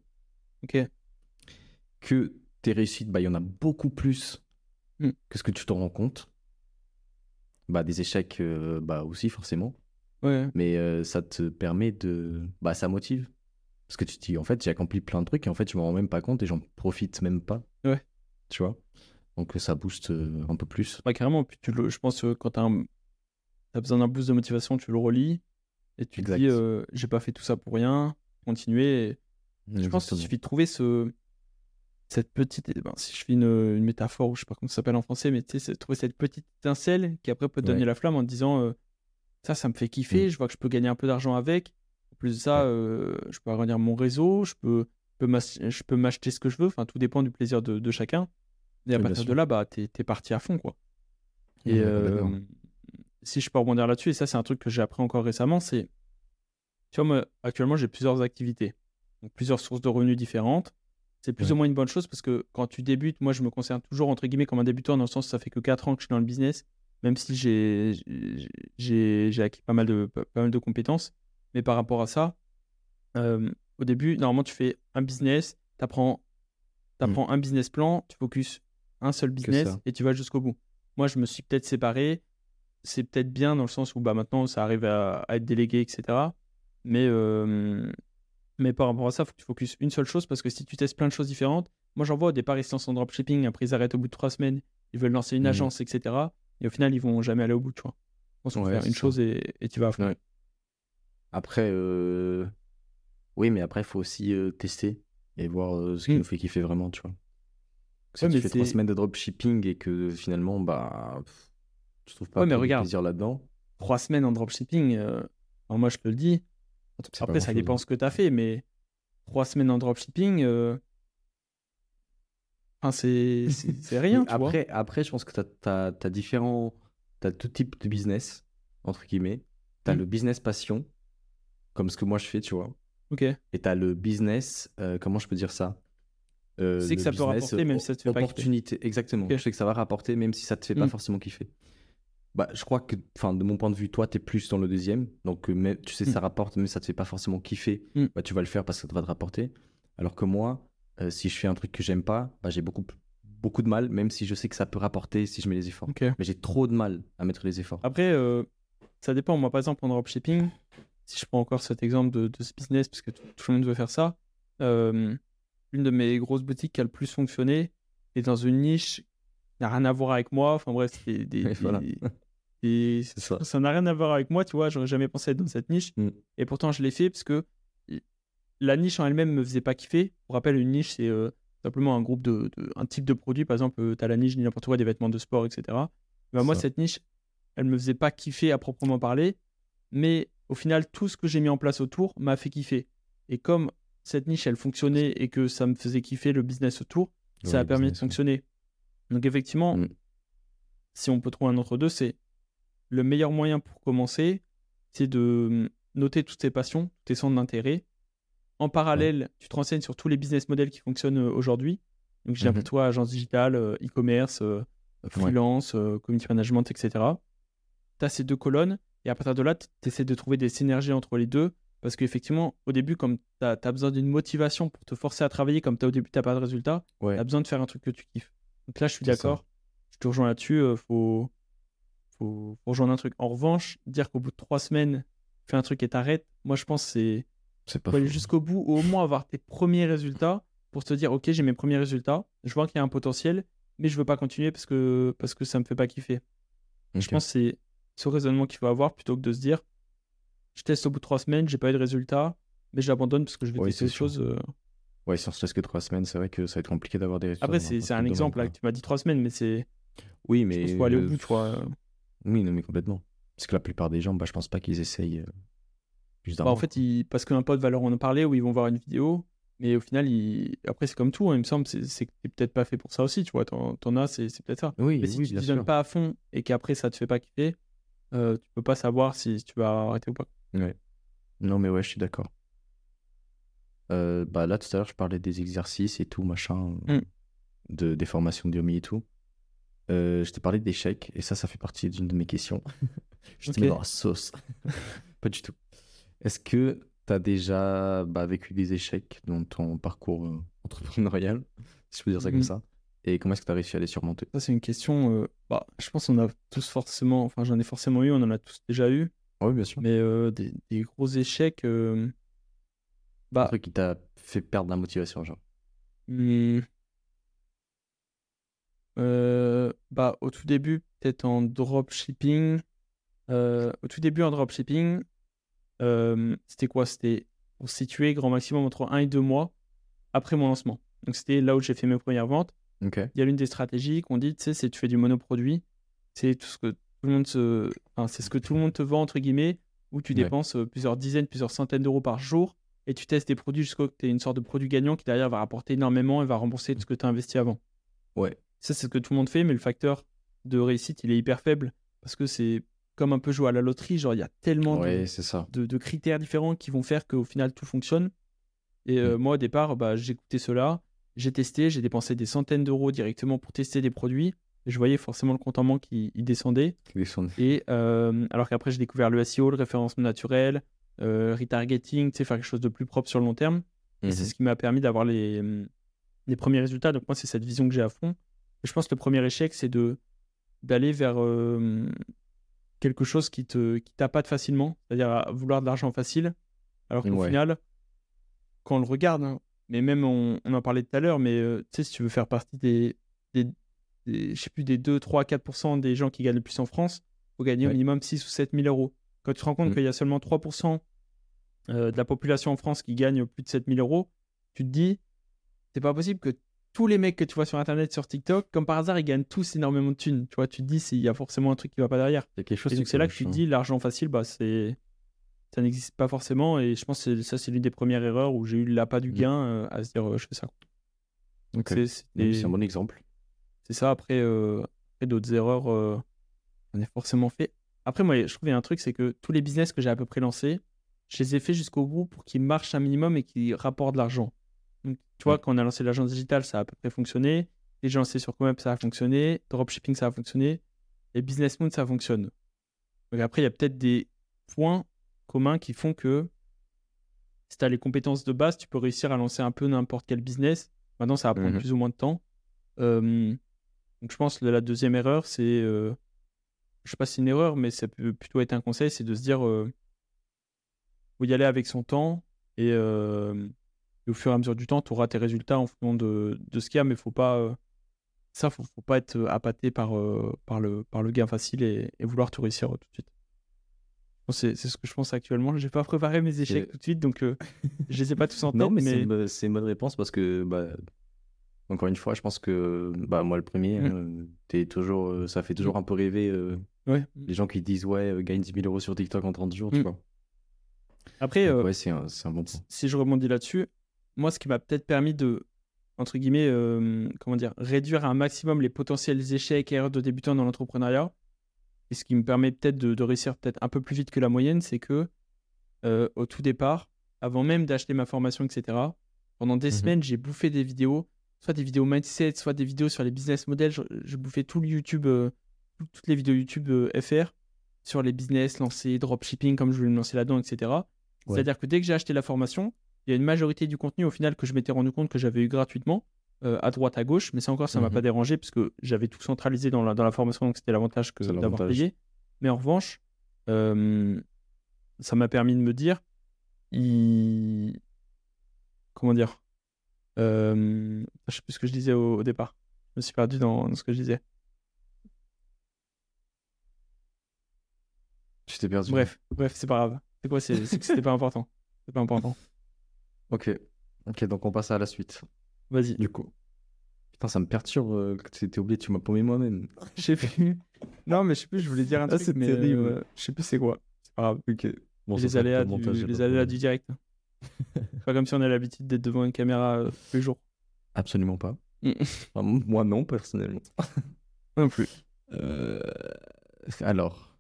Ok. Que tes réussites, bah, il y en a beaucoup plus Mm. que ce que tu te rends compte. Bah, des échecs, euh, bah, aussi, forcément. Ouais. Mais euh, ça te permet de. Bah, ça motive. Parce que tu te dis, en fait, j'ai accompli plein de trucs et en fait, je m'en rends même pas compte et j'en profite même pas. Ouais. Tu vois? Donc, ça booste euh, un peu plus. Ouais, carrément. Puis tu le, je pense que quand tu as, besoin d'un boost de motivation, tu le relis et tu te dis euh, j'ai pas fait tout ça pour rien, continuer. Et Je pense qu'il suffit de trouver ce, cette petite. eh ben, si je fais une, une métaphore, ou je sais pas comment ça s'appelle en français, mais tu sais, trouver cette petite étincelle qui après peut te donner Ouais. la flamme en te disant euh, ça, ça me fait kiffer, Mm. je vois que je peux gagner un peu d'argent avec. En plus de ça, Ouais. euh, je peux agrandir mon réseau, je peux, je peux m'acheter ce que je veux. Enfin, tout dépend du plaisir de, de chacun. Et à Oui, partir de là, bah, t'es es parti à fond, quoi. Et Ouais, euh. Si je peux rebondir là-dessus, et ça, c'est un truc que j'ai appris encore récemment, c'est. Tu vois, moi, actuellement, j'ai plusieurs activités, donc plusieurs sources de revenus différentes. C'est plus Ouais. ou moins une bonne chose parce que quand tu débutes, moi, je me considère toujours, entre guillemets, comme un débutant, dans le sens ça fait que 4 ans que je suis dans le business, même si j'ai acquis pas mal, de, pas mal de compétences. Mais par rapport à ça, euh, au début, normalement, tu fais un business, tu apprends, un business plan, tu focuses un seul business et tu vas jusqu'au bout. Moi, je me suis peut-être séparé. C'est peut-être bien dans le sens où bah, maintenant, ça arrive à, à être délégué, etc. Mais, euh, mais par rapport à ça, il faut que tu focuses une seule chose parce que si tu testes plein de choses différentes, moi, j'en vois au départ, ils se lancent en dropshipping, après, ils arrêtent au bout de trois semaines, ils veulent lancer une Mhm. agence, etc. Et au final, ils vont jamais aller au bout, tu vois. Faut Ouais, faire une ça. chose et, et tu vas à fond. Ouais. Après, euh, oui, mais après, il faut aussi euh, tester et voir ce qui Mm. nous fait kiffer vraiment, tu vois. Si Ouais, tu fais trois semaines de dropshipping et que finalement, bah, pff, tu trouves pas Ouais, mais regarde. plaisir là-dedans, Trois semaines en dropshipping, euh, moi, je te le dis, Après, ça dépend hein. ce que tu as fait, mais trois semaines en dropshipping, euh... enfin, c'est rien, vois. après, après, je pense que tu as, différents. Tu as tout type de business, entre guillemets. Tu as Mm. le business passion, comme ce que moi je fais, tu vois. Ok. Et tu as le business, euh, comment je peux dire ça? Euh, Tu sais que ça peut rapporter, même si ça te fait pas kiffer. exactement. Je sais que ça va rapporter, même si ça te fait pas Mm. forcément kiffer. Bah, je crois que, enfin, de mon point de vue, toi, tu es plus dans le deuxième. Donc, euh, mais, tu sais, Mm. ça rapporte, mais ça te fait pas forcément kiffer. Mm. Bah, tu vas le faire parce que ça va te rapporter. Alors que moi, euh, si je fais un truc que j'aime pas, bah, j'ai beaucoup, beaucoup de mal, même si je sais que ça peut rapporter si je mets les efforts. Mais j'ai trop de mal à mettre les efforts. Après, euh, ça dépend. Moi, par exemple, en dropshipping, si je prends encore cet exemple de, de ce business, parce que tout, tout le monde veut faire ça, euh, une de mes grosses boutiques qui a le plus fonctionné est dans une niche n'a rien à voir avec moi. Enfin bref, c'est des, des- Ouais, voilà. des- C'est ça. n'a rien à voir avec moi, tu vois. J'aurais jamais pensé être dans cette niche. Mm. Et pourtant, je l'ai fait parce que la niche en elle-même me faisait pas kiffer. Pour rappel, une niche, c'est euh, simplement un groupe de, de- un type de produit. Par exemple, tu as la niche, n'importe quoi, des vêtements de sport, etc. Bah, moi, Ça. cette niche, elle me faisait pas kiffer à proprement parler. Mais au final, tout ce que j'ai mis en place autour m'a fait kiffer. Et comme cette niche, elle fonctionnait et que ça me faisait kiffer le business autour, ça a permis de fonctionner. Donc effectivement, Mm. si on peut trouver un entre deux, c'est le meilleur moyen pour commencer, c'est de hum, noter toutes tes passions, tes centres d'intérêt. En parallèle, tu te renseignes sur tous les business models qui fonctionnent euh, aujourd'hui. Donc, j'ai Mhm. pour toi agence digitale, euh, e-commerce, euh, freelance, euh, community management, etc. Tu as ces deux colonnes et à partir de là, tu essaies de trouver des synergies entre les deux parce qu'effectivement, au début, comme tu as, besoin d'une motivation pour te forcer à travailler, comme tu au début, tu n'as pas de résultat, Ouais. tu as besoin de faire un truc que tu kiffes. Donc là, je suis d'accord. Je te rejoins là-dessus. euh, faut, faut, faut rejoindre un truc. En revanche, dire qu'au bout de trois semaines, tu fais un truc et t'arrêtes, moi, je pense que c'est C'est pas faut aller jusqu'au bout ou au moins avoir tes premiers résultats pour te dire, OK, j'ai mes premiers résultats. Je vois qu'il y a un potentiel, mais je veux pas continuer parce que, parce que ça me fait pas kiffer. Je pense que c'est ce raisonnement qu'il faut avoir plutôt que de se dire, je teste au bout de trois semaines, j'ai pas eu de résultat, mais j'abandonne parce que je vais Oui, tester autre chose. Ouais, si on se laisse que trois semaines, c'est vrai que ça va être compliqué d'avoir des résultats. Après, c'est c'est un exemple là tu m'as dit trois semaines, mais c'est. Oui, mais. qu'il faut aller au bout, tu vois. Oui, non, mais complètement. Parce que la plupart des gens, bah, je pense pas qu'ils essayent euh, plus d'un Bah, en fait, ils- parce qu'un pote va leur en parler ou ils vont voir une vidéo, mais au final, ils- après, c'est comme tout, hein, il me semble, c'est que t'es peut-être pas fait pour ça aussi, tu vois. T'en as, c'est peut-être ça. Oui, Mais si oui, tu t'y donnes pas à fond et qu'après ça te fait pas kiffer, euh, tu peux pas savoir si tu vas arrêter ou pas. Ouais. Non, mais ouais, je suis d'accord. Euh, bah là, tout à l'heure, je parlais des exercices et tout, machin, Mm. de, des formations de Yomi et tout. Euh, je t'ai parlé d'échecs, et ça, ça fait partie d'une de mes questions. je te Ok. mets dans la sauce. Pas du tout. Est-ce que tu as déjà bah, vécu des échecs dans ton parcours euh, entrepreneurial, si je peux dire ça Mhm. comme ça? Et comment est-ce que tu as réussi à les surmonter? Ça, c'est une question. euh, bah, je pense qu'on a tous forcément, enfin, j'en ai forcément eu, on en a tous déjà eu, Oui, bien sûr. mais euh, des, des gros échecs. euh, Un bah, truc qui t'a fait perdre la motivation, genre. Hmm. Euh, bah, au tout début, peut-être en dropshipping. Euh, au tout début, en dropshipping, euh, c'était quoi? C'était pour situer grand maximum entre 1 et 2 mois après mon lancement. Donc, c'était là où j'ai fait mes premières ventes. Il y a l'une des stratégies qu'on dit, tu sais, c'est tu fais du monoproduit. C'est tout ce que tout le monde se... enfin, c'est ce que tout le monde te vend, entre guillemets, où tu Ouais. dépenses plusieurs dizaines, plusieurs centaines d'euros par jour et tu testes des produits jusqu'à ce que tu aies une sorte de produit gagnant qui derrière va rapporter énormément et va rembourser tout ce que tu as investi avant. Ouais. Ça, c'est ce que tout le monde fait, mais le facteur de réussite, il est hyper faible parce que c'est comme un peu jouer à la loterie. Genre, il y a tellement de- Ouais, c'est ça. de, de critères différents qui vont faire qu'au final tout fonctionne. Et euh, moi au départ, bah, j'écoutais cela, j'ai testé, j'ai dépensé des centaines d'euros directement pour tester des produits. Et je voyais forcément le compte en banque qui il descendait. Sont- Et euh, alors qu'après, j'ai découvert le SEO, le référencement naturel, retargeting, tu sais, faire quelque chose de plus propre sur le long terme. Et c'est Mhm. ce qui m'a permis d'avoir les, hum, les premiers résultats. Donc moi, c'est cette vision que j'ai à fond. Et je pense que le premier échec, c'est de d'aller vers euh, quelque chose qui te qui tapote facilement, c'est-à-dire à vouloir de l'argent facile, alors qu'au Ouais. final, quand on le regarde, hein, mais même on, on en parlait tout à l'heure, mais euh, tu sais, si tu veux faire partie des, des, des- je sais plus, des 2, 3, 4% des gens qui gagnent le plus en France, faut gagner au minimum 6 ou 7 000 euros. Quand tu te rends compte Mm. qu'il y a seulement 3% euh, de la population en France qui gagne plus de 7 000 euros, tu te dis, c'est pas possible que tous les mecs que tu vois sur Internet, sur TikTok, comme par hasard, ils gagnent tous énormément de thunes. Tu vois, tu te dis, il y a forcément un truc qui va pas derrière. Il y a quelque chose Et qui donc c'est là que tu te dis, l'argent facile, bah, c'est ça n'existe pas forcément. Et je pense que ça, c'est l'une des premières erreurs où j'ai eu l'appât du Mm. gain euh, à se dire, euh, je fais ça. hein. Ok. C'est des- un bon exemple. c'est ça. Après, euh, après d'autres erreurs, j'en ai forcément fait. Après, moi, je trouve qu'il y a un truc, c'est que tous les business que j'ai à peu près lancés, je les ai faits jusqu'au bout pour qu'ils marchent un minimum et qu'ils rapportent de l'argent. Donc, Tu vois, quand on a lancé l'agence digitale, ça a à peu près fonctionné. Les gens lancé sur Comep, ça a fonctionné. Dropshipping, ça a fonctionné. Et Business Moon, ça fonctionne. Donc après, il y a peut-être des points communs qui font que si tu as les compétences de base, tu peux réussir à lancer un peu n'importe quel business. Maintenant, ça va prendre Mhm. plus ou moins de temps. Euh, donc je pense que la deuxième erreur, c'est... euh, je sais pas si c'est une erreur, mais ça peut plutôt être un conseil, c'est de se dire... Euh, faut y aller avec son temps. Et, euh, et au fur et à mesure du temps, tu auras tes résultats en fonction de, de ce qu'il y a, mais faut pas... euh, ça, faut, faut pas être appâté par, euh, par, le, par le gain facile et, et vouloir tout réussir tout de suite. Bon, C'est ce que je pense actuellement. J'ai pas préparé mes échecs tout de suite, donc je les ai pas tous en tête. Non, mais, c'est mais une bo- c'est une bonne réponse parce que, bah, encore une fois, je pense que bah, moi, le premier, Mm. hein, toujours, euh, ça fait toujours un peu rêver euh, ouais. les gens qui disent Ouais, euh, gagne 10 000 euros sur TikTok en 30 jours, tu Mm. vois. Après, Donc, euh, ouais, c'est un, bon point. si je rebondis là-dessus, moi, ce qui m'a peut-être permis de, entre guillemets, euh, comment dire, réduire à un maximum les potentiels échecs et erreurs de débutants dans l'entrepreneuriat, et ce qui me permet peut-être de, de réussir peut-être un peu plus vite que la moyenne, c'est que euh, au tout départ, avant même d'acheter ma formation, etc., pendant des Mhm. semaines, j'ai bouffé des vidéos, soit des vidéos mindset, soit des vidéos sur les business models. Je, je bouffais tout le YouTube, euh, toutes les vidéos YouTube euh, FR sur les business lancés, dropshipping, comme je voulais me lancer là-dedans, etc. Ouais. C'est-à-dire que dès que j'ai acheté la formation, il y a une majorité du contenu au final que je m'étais rendu compte que j'avais eu gratuitement, euh, à droite, à gauche, mais ça encore, ça m'a Mhm. pas dérangé parce que j'avais tout centralisé dans la, dans la formation, donc c'était l'avantage que d'avoir payé. Mais en revanche, euh, ça m'a permis de me dire, il... comment dire, euh, je sais plus ce que je disais au, au départ. Je me suis perdu dans, dans ce que je disais. Tu t'es perdu. Bref, bref, c'est pas grave. C'est quoi C'est que c'était pas important. C'est pas important. Ok. Ok, donc on passe à la suite. Vas-y. Du coup. Putain, ça me perturbe euh, que tu t'es oublié, tu m'as paumé moi-même. Je sais plus. Non, mais je sais plus, je voulais dire un Ah, truc, mais terrible. euh, je sais plus c'est quoi. C'est pas grave. Ok. Bon, les aléas, du, les aléas du direct. Pas comme si on a l'habitude d'être devant une caméra euh, tous les jours. Absolument pas. Mm. Enfin, moi non, personnellement. Non plus. Euh, Alors.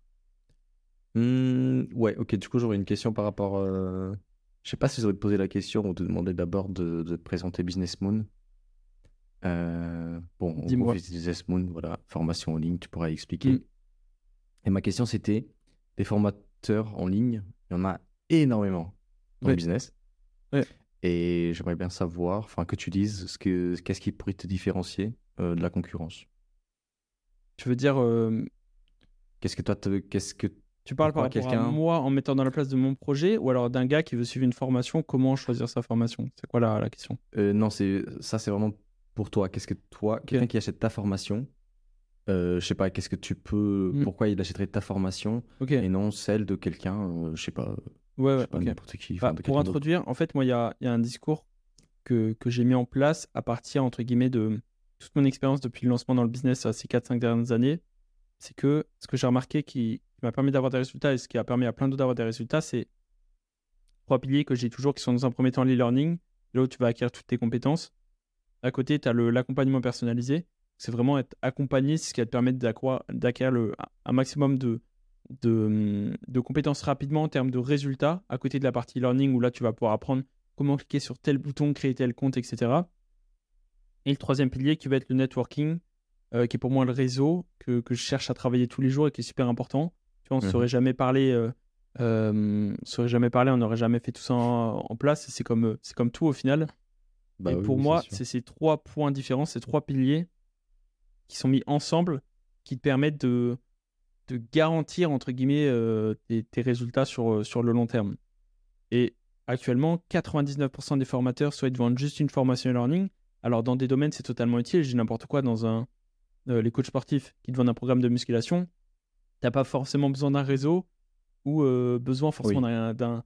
Hmm, ouais, ok, du coup, j'aurais une question par rapport. euh, Je sais pas si j'aurais poser la question ou te demander d'abord de, de te présenter Business Moon. Euh, Bon, en Dis-moi. Business Moon, voilà, formation en ligne, tu pourras expliquer. Mm. Et ma question, c'était des formateurs en ligne, il y en a énormément dans Ouais. le business. Ouais. Et j'aimerais bien savoir, enfin, que tu dises ce que, qu'est-ce qui pourrait te différencier euh, de la concurrence? Tu veux dire, euh, Qu'est-ce que toi, te- qu'est-ce que tu parles par rapport à moi en mettant dans la place de mon projet ou alors d'un gars qui veut suivre une formation, comment choisir sa formation? C'est quoi la, la question? Euh, non, c'est ça, c'est vraiment pour toi. Qu'est-ce que toi, quelqu'un qui achète ta formation, euh, je sais pas, qu'est-ce que tu peux, Mm. pourquoi il achèterait ta formation et non celle de quelqu'un, euh, je sais pas, ouais, je ouais, sais pas, ok. n'importe qui. Bah, enfin, pour introduire, en fait, moi, il y a, y a un discours que, que j'ai mis en place à partir, entre guillemets, de toute mon expérience depuis le lancement dans le business euh, ces 4-5 dernières années. C'est que ce que j'ai remarqué qui, m'a permis d'avoir des résultats et ce qui a permis à plein d'autres d'avoir des résultats, c'est trois piliers que j'ai toujours qui sont dans un premier temps l'e-learning, là où tu vas acquérir toutes tes compétences. À côté, tu as l'accompagnement personnalisé. C'est vraiment être accompagné, c'est ce qui va te permettre d'acquérir un maximum de, de, de compétences rapidement en termes de résultats, à côté de la partie learning où là tu vas pouvoir apprendre comment cliquer sur tel bouton, créer tel compte, etc. Et le troisième pilier qui va être le networking, euh, qui est pour moi le réseau que, que je cherche à travailler tous les jours et qui est super important. Tu vois, on ne saurait jamais parler, euh, euh, jamais parler, on n'aurait jamais fait tout ça en, en place. C'est comme, euh, c'est comme tout au final. Bah et oui, pour oui, moi, c'est ces trois points différents, ces trois piliers qui sont mis ensemble, qui te permettent de, de garantir, entre guillemets, tes, tes résultats sur, sur le long terme. Et actuellement, 99% des formateurs souhaitent vendre juste une formation e-learning. Alors, dans des domaines, c'est totalement utile. Dis n'importe quoi, dans un, les coachs sportifs qui te vendent un programme de musculation, tu n'as pas forcément besoin d'un réseau ou euh, besoin forcément Oui. d'un-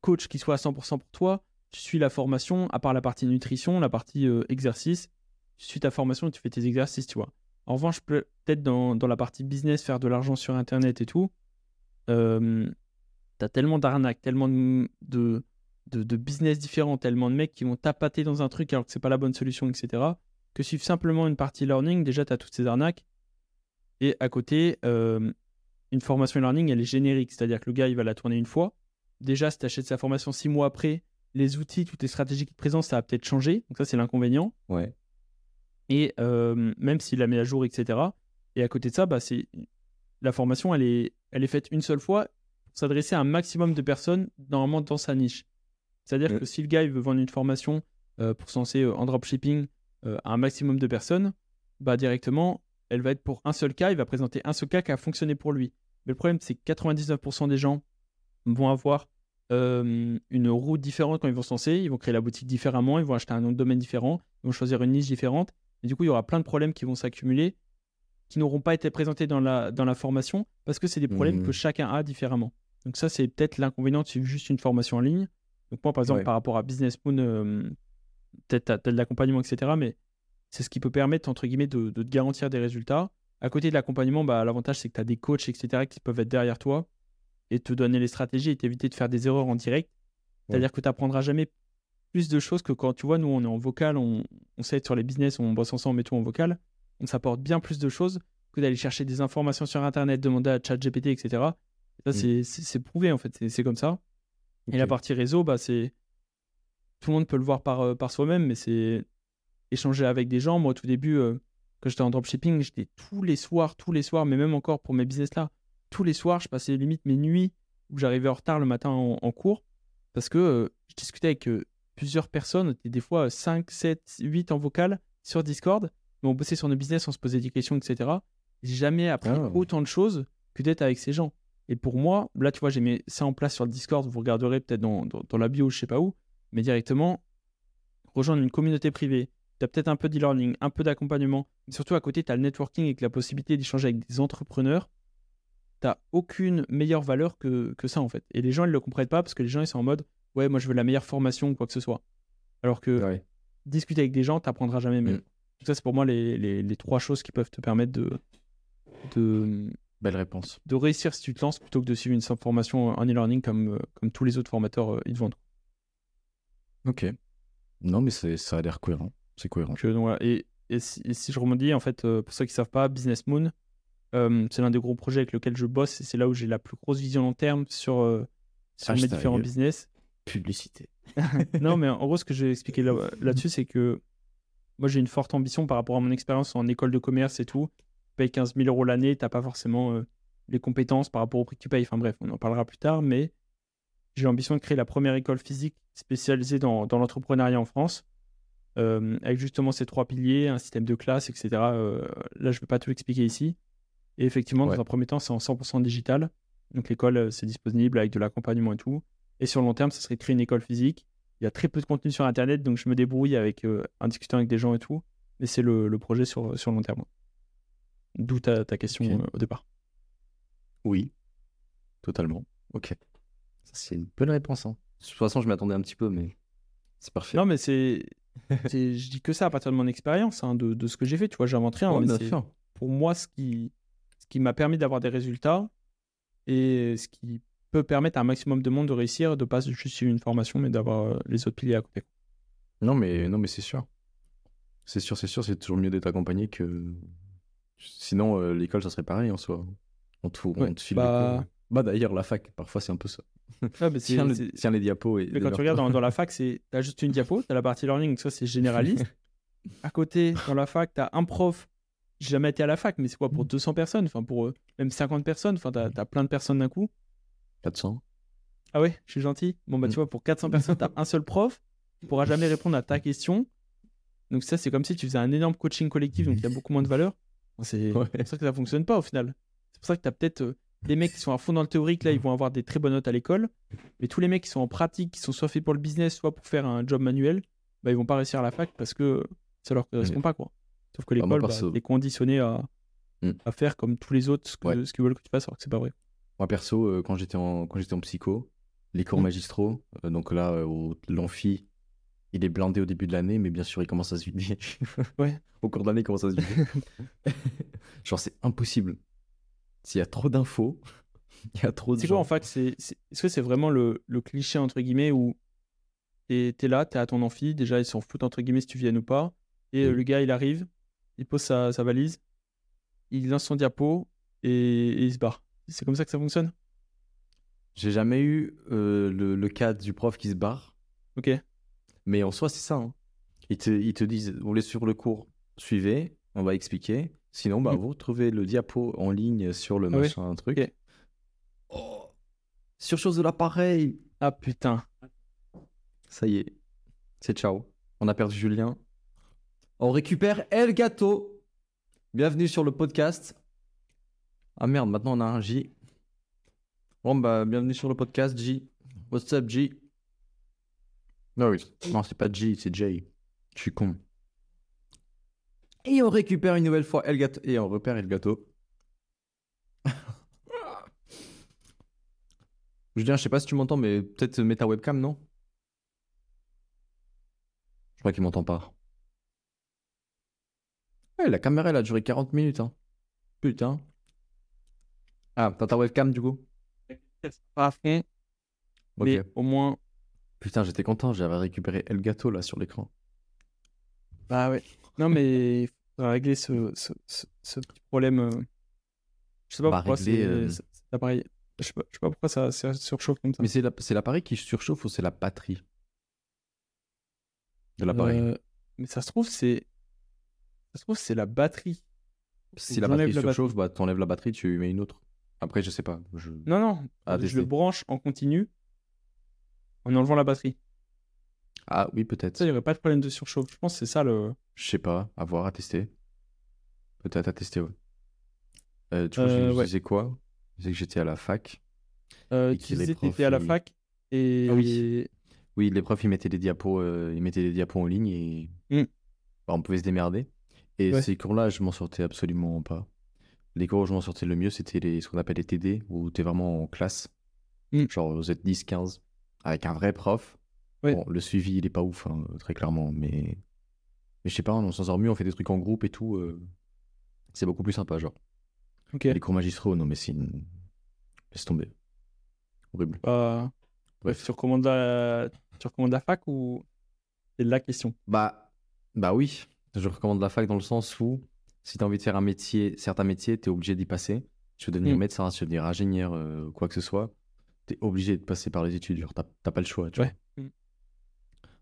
coach qui soit à 100% pour toi. Tu suis la formation, à part la partie nutrition, la partie euh, exercice, tu suis ta formation et tu fais tes exercices, tu vois. En revanche, peut- peut-être dans, dans la partie business, faire de l'argent sur Internet et tout, euh, tu as tellement d'arnaques, tellement de, de, de- de business différents, tellement de mecs qui vont tapater dans un truc alors que c'est pas la bonne solution, etc. Que suivre simplement une partie learning, déjà tu as toutes ces arnaques. Et à côté, euh, une formation learning, elle est générique, c'est-à-dire que le gars, il va la tourner une fois. Déjà, si tu achètes sa formation six mois après, les outils, toutes les stratégies qui te présentent, ça a peut-être changé. Donc ça, c'est l'inconvénient. Ouais. Et euh, même s'il la met à jour, etc. Et à côté de ça, bah, c'est la formation, elle est, elle est faite une seule fois pour s'adresser à un maximum de personnes, normalement dans sa niche. C'est-à-dire Mm. que si le gars il veut vendre une formation euh, pour se lancer euh, en dropshipping euh, à un maximum de personnes, bah directement, elle va être pour un seul cas, il va présenter un seul cas qui a fonctionné pour lui. Mais le problème, c'est que 99% des gens vont avoir euh, une route différente quand ils vont se lancer, ils vont créer la boutique différemment, ils vont acheter un nom de domaine différent, ils vont choisir une niche différente. Et du coup, il y aura plein de problèmes qui vont s'accumuler, qui n'auront pas été présentés dans la, dans la formation, parce que c'est des problèmes que chacun a différemment. Donc ça, c'est peut-être l'inconvénient de suivre juste une formation en ligne. Donc moi, par exemple, Ouais. par rapport à Business Moon, euh, peut-être t'as t'as de l'accompagnement, etc. Mais c'est ce qui peut permettre, entre guillemets, de, de te garantir des résultats. À côté de l'accompagnement, bah, l'avantage, c'est que tu as des coachs, etc., qui peuvent être derrière toi et te donner les stratégies et t'éviter de faire des erreurs en direct. C'est-à-dire que tu n'apprendras jamais plus de choses que quand tu vois, nous, on est en vocal, on, on sait être sur les business, on bosse ensemble et tout en vocal. On s'apporte bien plus de choses que d'aller chercher des informations sur Internet, demander à ChatGPT, etc. Ça, Mm. c'est- prouvé, en fait. C'est- comme ça. Et la partie réseau, bah, c'est. Tout le monde peut le voir par, euh, par soi-même, mais c'est échanger avec des gens. Moi, au tout début, euh, quand j'étais en dropshipping, j'étais tous les soirs, tous les soirs, mais même encore pour mes business là, tous les soirs, je passais limite mes nuits où j'arrivais en retard le matin en, en cours parce que euh, je discutais avec euh, plusieurs personnes, des fois 5, 7, 8 en vocal sur Discord. Mais on bossait sur nos business, on se posait des questions, etc. J'ai jamais appris Ah. autant de choses que d'être avec ces gens. Et pour moi, là, tu vois, j'ai mis ça en place sur le Discord. Vous regarderez peut-être dans, dans, dans la bio, je sais pas où, mais directement, rejoindre une communauté privée. Tu as peut-être un peu d'e-learning, un peu d'accompagnement, mais surtout à côté, tu as le networking et la possibilité d'échanger avec des entrepreneurs. Tu aucune meilleure valeur que, que ça, en fait. Et les gens, ils le comprennent pas parce que les gens, ils sont en mode, ouais, moi, je veux la meilleure formation ou quoi que ce soit. Alors que Ouais. discuter avec des gens, tu n'apprendras jamais mieux. Mm. Donc ça, c'est pour moi les, les, les trois choses qui peuvent te permettre de, de, Belle réponse. de réussir si tu te lances plutôt que de suivre une simple formation en e-learning comme, euh, comme tous les autres formateurs euh, ils te vendent. Ok. Non, mais c'est- ça a l'air cohérent. C'est cohérent. Donc et, et, si, et si je rebondis, en fait, euh, pour ceux qui ne savent pas, Business Moon, euh, c'est l'un des gros projets avec lequel je bosse et c'est là où j'ai la plus grosse vision long terme sur, euh, sur mes différents business. Publicité. non, mais en gros, ce que j'ai expliqué là- là-dessus, c'est que moi, j'ai une forte ambition par rapport à mon expérience en école de commerce et tout. Tu payes 15 000 euros l'année, tu n'as pas forcément euh, les compétences par rapport au prix que tu payes. Enfin bref, on en parlera plus tard, mais j'ai l'ambition de créer la première école physique spécialisée dans, dans l'entrepreneuriat en France, euh, avec justement ces trois piliers, un système de classe, etc. Euh, là, je ne vais pas tout expliquer ici. Et effectivement, Ouais. dans un premier temps, c'est en 100% digital. Donc l'école, euh, c'est disponible avec de l'accompagnement et tout. Et sur le long terme, ça serait de créer une école physique. Il y a très peu de contenu sur Internet, donc je me débrouille avec, euh, en discutant avec des gens et tout. Mais c'est le, le projet sur, sur le long terme. D'où ta, ta question au départ. Oui. Totalement. Ok. C'est une bonne réponse. hein. De toute façon, je m'attendais un petit peu, mais c'est parfait. Non, mais c'est. je dis que ça à partir de mon expérience, hein, de, de ce que j'ai fait. Tu vois, j'invente rien. Ouais, mais pour moi ce qui, ce qui m'a permis d'avoir des résultats et ce qui peut permettre à un maximum de monde de réussir, de pas juste suivre une formation, mais d'avoir euh, les autres piliers à côté. Non, mais, non, mais c'est sûr. C'est sûr, c'est sûr, c'est toujours mieux d'être accompagné que. Sinon, euh, l'école, ça serait pareil en soi. On te, on Ouais, te file bah- les cours. Bah, d'ailleurs, la fac, parfois, c'est un peu ça. Mais c'est- Tiens, le- c'est- tiens les diapos. Et Mais quand tu regardes dans, dans la fac, c'est as juste une diapo, tu as la partie learning, donc ça c'est généraliste. à côté, dans la fac, tu as un prof. J'ai jamais été à la fac, mais c'est quoi pour 200 personnes? Enfin, pour euh, même 50 personnes? Enfin, tu as, plein de personnes d'un coup. 400. Ah ouais, je suis gentil. Bon, bah, Mm. tu vois, pour 400 personnes, tu as un seul prof. Il pourra jamais répondre à ta question. Donc, ça, c'est comme si tu faisais un énorme coaching collectif, donc il y a beaucoup moins de valeur. C'est Ouais. pour ça que ça fonctionne pas au final. C'est pour ça que tu as peut-être des mecs qui sont à fond dans le théorique, là, ils vont avoir des très bonnes notes à l'école. Mais tous les mecs qui sont en pratique, qui sont soit faits pour le business, soit pour faire un job manuel, bah, ils vont pas réussir à la fac parce que ça leur correspond pas, quoi. Sauf que moi, l'école, bah, perso- t'es conditionné à, Mm. à faire comme tous les autres ce Ouais. qu'ils veulent que tu fasses, alors que c'est pas vrai. Moi, perso, euh, quand j'étais en, quand en psycho, les cours Mm. magistraux, euh, donc là, euh, l'amphi, il est blindé au début de l'année, mais bien sûr, il commence à se vider. Ouais. Au cours de l'année, il commence à se vider. Genre, c'est impossible. S'il y a trop d'infos, il y a trop de C'est quoi en fait c'est, Est-ce que c'est vraiment le, le cliché entre guillemets où t'es, t'es là, t'es à ton amphi, déjà ils s'en foutent entre guillemets si tu viennes ou pas, et euh, Oui. le gars il arrive, il pose sa, sa valise, il lance son diapo et, et il se barre. C'est comme ça que ça fonctionne? J'ai jamais eu euh, le, le cas du prof qui se barre, Ok. Mais en soi, c'est ça. hein. Ils, te, ils te disent, vous voulez suivre le cours, suivez, on va expliquer. Sinon, bah, Mm. vous retrouvez le diapo en ligne sur le Ah machin, un truc. Oh Surchose de l'appareil Ah putain. Ça y est, c'est ciao. On a perdu Julien. On récupère El Gato. Bienvenue sur le podcast. Ah merde, maintenant on a un J. Bon bah bienvenue sur le podcast J. What's up J? Non oui, non c'est pas J, c'est J. Je suis con. Et on récupère une nouvelle fois El Gato. Et on repère El Gato. Julien, je sais pas si tu m'entends, mais peut-être mets ta webcam, non? Je crois qu'il m'entend pas. Ouais, la caméra, elle a duré 40 minutes, hein. Putain. Ah, t'as ta webcam, du coup? Pas à fond, Ok. mais au moins. Putain, j'étais content, j'avais récupéré El Gato, là, sur l'écran. Bah ouais. Non, mais il faudra régler ce, ce, ce, ce petit problème. euh. Je sais pas pourquoi régler, c'est euh, c'est- cet appareil. Je sais pas, je sais pas pourquoi ça, ça surchauffe comme ça. Mais c'est la- c'est l'appareil qui surchauffe ou c'est la batterie de l'appareil? Euh, mais ça se trouve, c'est. Ça se trouve, c'est la batterie. Si la j'enlève batterie la surchauffe, bah t'enlèves la batterie, tu mets une autre. Après, je sais pas. Je... Non, non. Je tester. le branche en continu en enlevant la batterie. Ah oui, peut-être. Ça, il n'y aurait pas de problème de surchauffe. Je pense que c'est ça le. Je sais pas, à voir, à tester. Peut-être à tester, ouais. Euh, du coup, Euh, je je ouais. disais quoi? Je disais que j'étais à la fac. Euh, Et tu disais que profs, à la ils- fac et. Ah oui. Oui, les profs, ils mettaient des diapos, euh, ils mettaient des diapos en ligne et Mm. bah, on pouvait se démerder. Et Ouais. ces cours-là, je m'en sortais absolument pas. Les cours où je m'en sortais le mieux, c'était les, ce qu'on appelle les TD, où tu es vraiment en classe. Mm. Genre, vous êtes 10, 15, avec un vrai prof. Bon, le suivi, il est pas ouf, hein, très clairement, mais... mais je sais pas, on s'en sort mieux, on fait des trucs en groupe et tout. euh, C'est beaucoup plus sympa, genre. Ok. Les cours magistraux, non, mais c'est une... Laisse tomber. Horrible. Bah, bref, tu recommandes la... tu recommandes la fac ou c'est la question? Bah, bah oui, je recommande la fac dans le sens où si tu as envie de faire un métier, certains métiers, tu es obligé d'y passer. Tu veux devenir Mm. médecin, si tu veux devenir ingénieur, euh, quoi que ce soit, tu es obligé de passer par les études. Genre, t'as t'as pas le choix, tu Ouais. vois.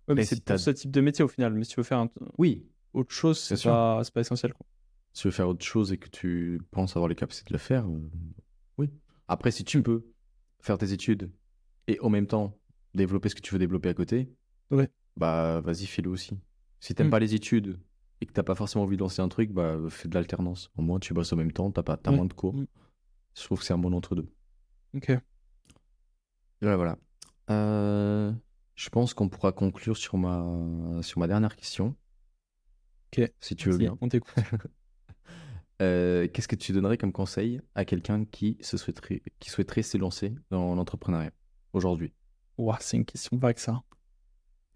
Mais Mais c'est si pour ce type de métier au final. Mais si tu veux faire un- Oui, autre chose, c'est pas... pas essentiel. Quoi. si tu veux faire autre chose et que tu penses avoir les capacités de le faire, euh, oui. Après, si tu peux faire tes études et en même temps développer ce que tu veux développer à côté, Ouais. bah vas-y, fais-le aussi. Si t'aimes Mm. pas les études et que t'as pas forcément envie de lancer un truc, bah fais de l'alternance. Au moins, tu bosses en même temps, t'as pas, t'as Ouais. moins de cours. Mm. Je trouve que c'est un bon entre-deux. Ok. Voilà, voilà. Euh, je pense qu'on pourra conclure sur ma, sur ma dernière question. Ok. Si tu veux bien. On t'écoute. Euh, Qu'est-ce que tu donnerais comme conseil à quelqu'un qui, se souhaiterait, qui souhaiterait se lancer dans l'entrepreneuriat aujourd'hui? Ouah, c'est une question vague ça.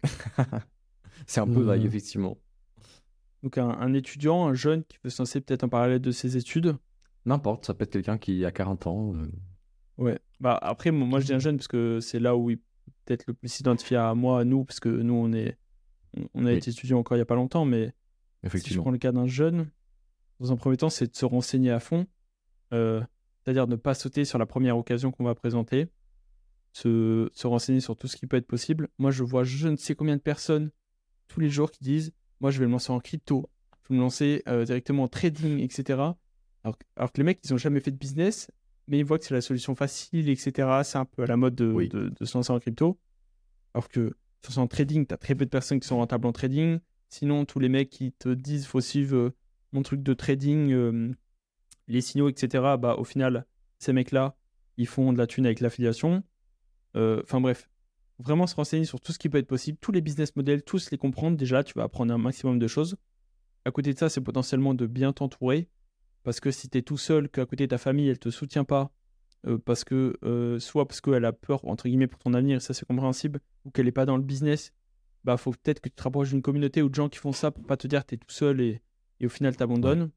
C'est un peu vague, Euh. effectivement. Donc un, un étudiant, un jeune qui veut se lancer peut-être en parallèle de ses études? N'importe, ça peut être quelqu'un qui a 40 ans. euh, Ouais. Bah après, moi, moi, je dis un jeune parce que c'est là où il peut peut-être le plus s'identifier à moi, à nous, parce que nous on est, on- a Oui. été étudiant encore il y a pas longtemps, mais Si je prends le cas d'un jeune, dans un premier temps, c'est de se renseigner à fond, euh, c'est-à-dire ne pas sauter sur la première occasion qu'on va présenter, se, se renseigner sur tout ce qui peut être possible. Moi, je vois je ne sais combien de personnes tous les jours qui disent Moi, je vais me lancer en crypto, je vais me lancer euh, directement en trading, etc. Alors, alors que les mecs, ils n'ont jamais fait de business, mais ils voient que c'est la solution facile, etc. C'est un peu à la mode de, Oui. de- de se lancer en crypto. Alors que en trading, tu as très peu de personnes qui sont rentables en trading. Sinon, tous les mecs qui te disent faut suivre euh, mon truc de trading, euh, les signaux, etc. Bah, au final, ces mecs-là, ils font de la thune avec l'affiliation. Euh, Enfin bref, vraiment se renseigner sur tout ce qui peut être possible, tous les business models, tous les comprendre. Déjà, tu vas apprendre un maximum de choses. À côté de ça, c'est potentiellement de bien t'entourer. Parce que si tu es tout seul, qu'à côté ta famille, elle te soutient pas, euh, parce que euh, soit parce qu'elle a peur, entre guillemets, pour ton avenir, et ça c'est compréhensible, ou qu'elle n'est pas dans le business, bah faut peut-être que tu te rapproches d'une communauté ou de gens qui font ça pour pas te dire que tu es tout seul et, et au final t'abandonnes.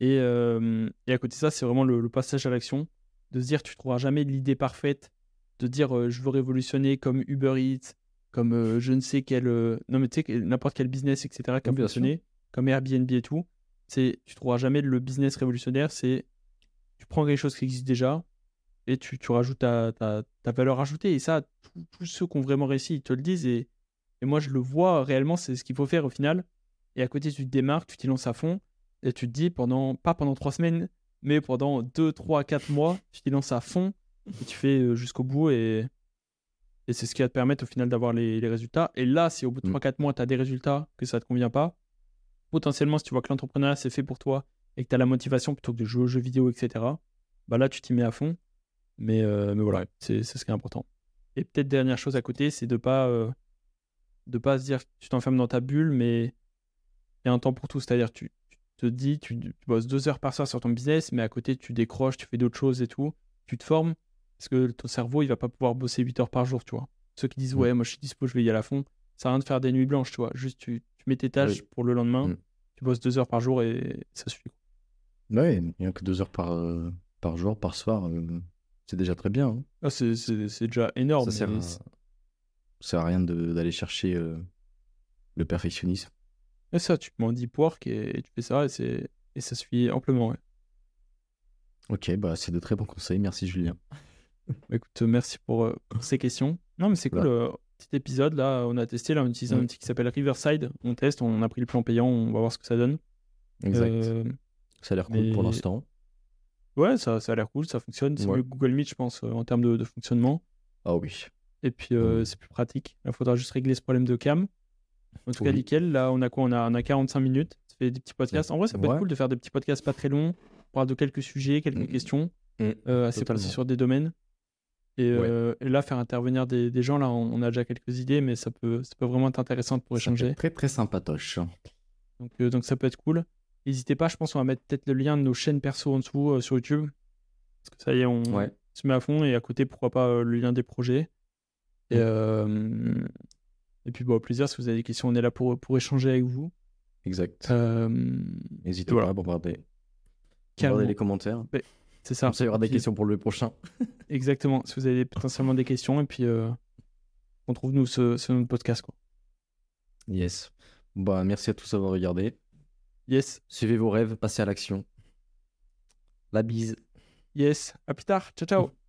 Et, euh, et à côté de ça, c'est vraiment le, le passage à l'action, de se dire tu trouveras jamais l'idée parfaite, de dire je veux révolutionner comme Uber Eats, comme je ne sais quel, non mais tu sais n'importe quel business, etc. qui a Oui, comme Airbnb et tout. C'est tu trouveras jamais le business révolutionnaire, c'est tu prends quelque chose qui existe déjà, et tu, tu rajoutes ta, ta, ta valeur ajoutée. Et ça, tous- ceux qui ont vraiment réussi, ils te le disent. Et, et moi, je le vois réellement, c'est ce qu'il faut faire au final. Et à côté, tu te démarques, tu t'y lances à fond. Et tu te dis, pendant, pas pendant trois semaines, mais pendant deux, trois, quatre mois, tu t'y lances à fond. Et tu fais euh, jusqu'au bout. Et, et c'est ce qui va te permettre au final d'avoir les, les résultats. Et là, si au bout de Mm. 3-4 mois, tu as des résultats, que ça te convient pas, potentiellement, si tu vois que l'entrepreneuriat, c'est fait pour toi et que tu as la motivation plutôt que de jouer aux jeux vidéo, etc., bah là, tu t'y mets à fond. Mais, euh, mais voilà, c'est c'est ce qui est important. Et peut-être dernière chose à côté, c'est de pas euh, de pas se dire que tu t'enfermes dans ta bulle, mais il y a un temps pour tout. C'est-à-dire, tu, tu te dis, tu, tu bosses deux heures par soir sur ton business, mais à côté, tu décroches, tu fais d'autres choses et tout. Tu te formes parce que ton cerveau, il va pas pouvoir bosser 8 heures par jour, tu vois. Ceux qui disent, Mm. ouais, moi je suis dispo, je vais y aller à fond, ça sert à rien de faire des nuits blanches, tu vois. Juste, tu, tu mets tes tâches Oui. pour le lendemain, Mm. tu bosses deux heures par jour et ça suffit. Ouais, il n'y a que deux heures par, euh, par jour, par soir. euh, c'est déjà très bien. hein. Ah, c'est- c'est c'est déjà énorme. Ça sert à, sert à rien de- d'aller chercher euh, le perfectionnisme. Et ça, tu te mets en deep work et, et tu fais ça et, c'est- et ça suffit amplement. ouais. Ok, bah c'est de très bons conseils. Merci Julien. Bah, écoute, merci pour, pour ces questions. Non, mais c'est cool. Voilà. Petit épisode, là, on a testé, là, on utilise un Mm. outil qui s'appelle Riverside. On teste, on a pris le plan payant, on va voir ce que ça donne. Exact. Euh, ça a l'air cool pour l'instant. ouais, ça, ça a l'air cool, ça fonctionne. C'est Ouais. mieux que Google Meet, je pense, euh, en termes de, de fonctionnement. Ah oui. Et puis, euh, Mm. c'est plus pratique. Il faudra juste régler ce problème de cam. En tout cas, nickel. Là, on a quoi? On a, on a 45 minutes. Ça fait des petits podcasts. En vrai, ça peut Ouais. être cool de faire des petits podcasts pas très longs. On parle de quelques sujets, quelques Mm. questions. Mm. euh, assez Totalement. précis sur des domaines. Et, Ouais. euh, et là, faire intervenir des, des gens, là, on, on a déjà quelques idées, mais ça peut, ça peut vraiment être intéressant pour Ça peut échanger. être très très sympatoche. Donc, euh, donc ça peut être cool. N'hésitez pas, je pense, on va mettre peut-être le lien de nos chaînes perso en dessous euh, sur YouTube. Parce que ça y est, on Ouais. se met à fond et à côté, pourquoi pas le lien des projets. Et, Mm. et puis, bon, au plaisir, si vous avez des questions, on est là pour, pour échanger avec vous. Exact. N'hésitez voilà. pas à bombarder, bombarder les commentaires. C'est ça. Il y aura des Puis- questions pour le prochain. Exactement. Si vous avez potentiellement des questions, et puis euh, on trouve nous ce, ce notre podcast. Quoi. Yes. Bah, merci à tous d'avoir regardé. Yes, Suivez vos rêves, passez à l'action. La bise. yes. À plus tard. Ciao, ciao.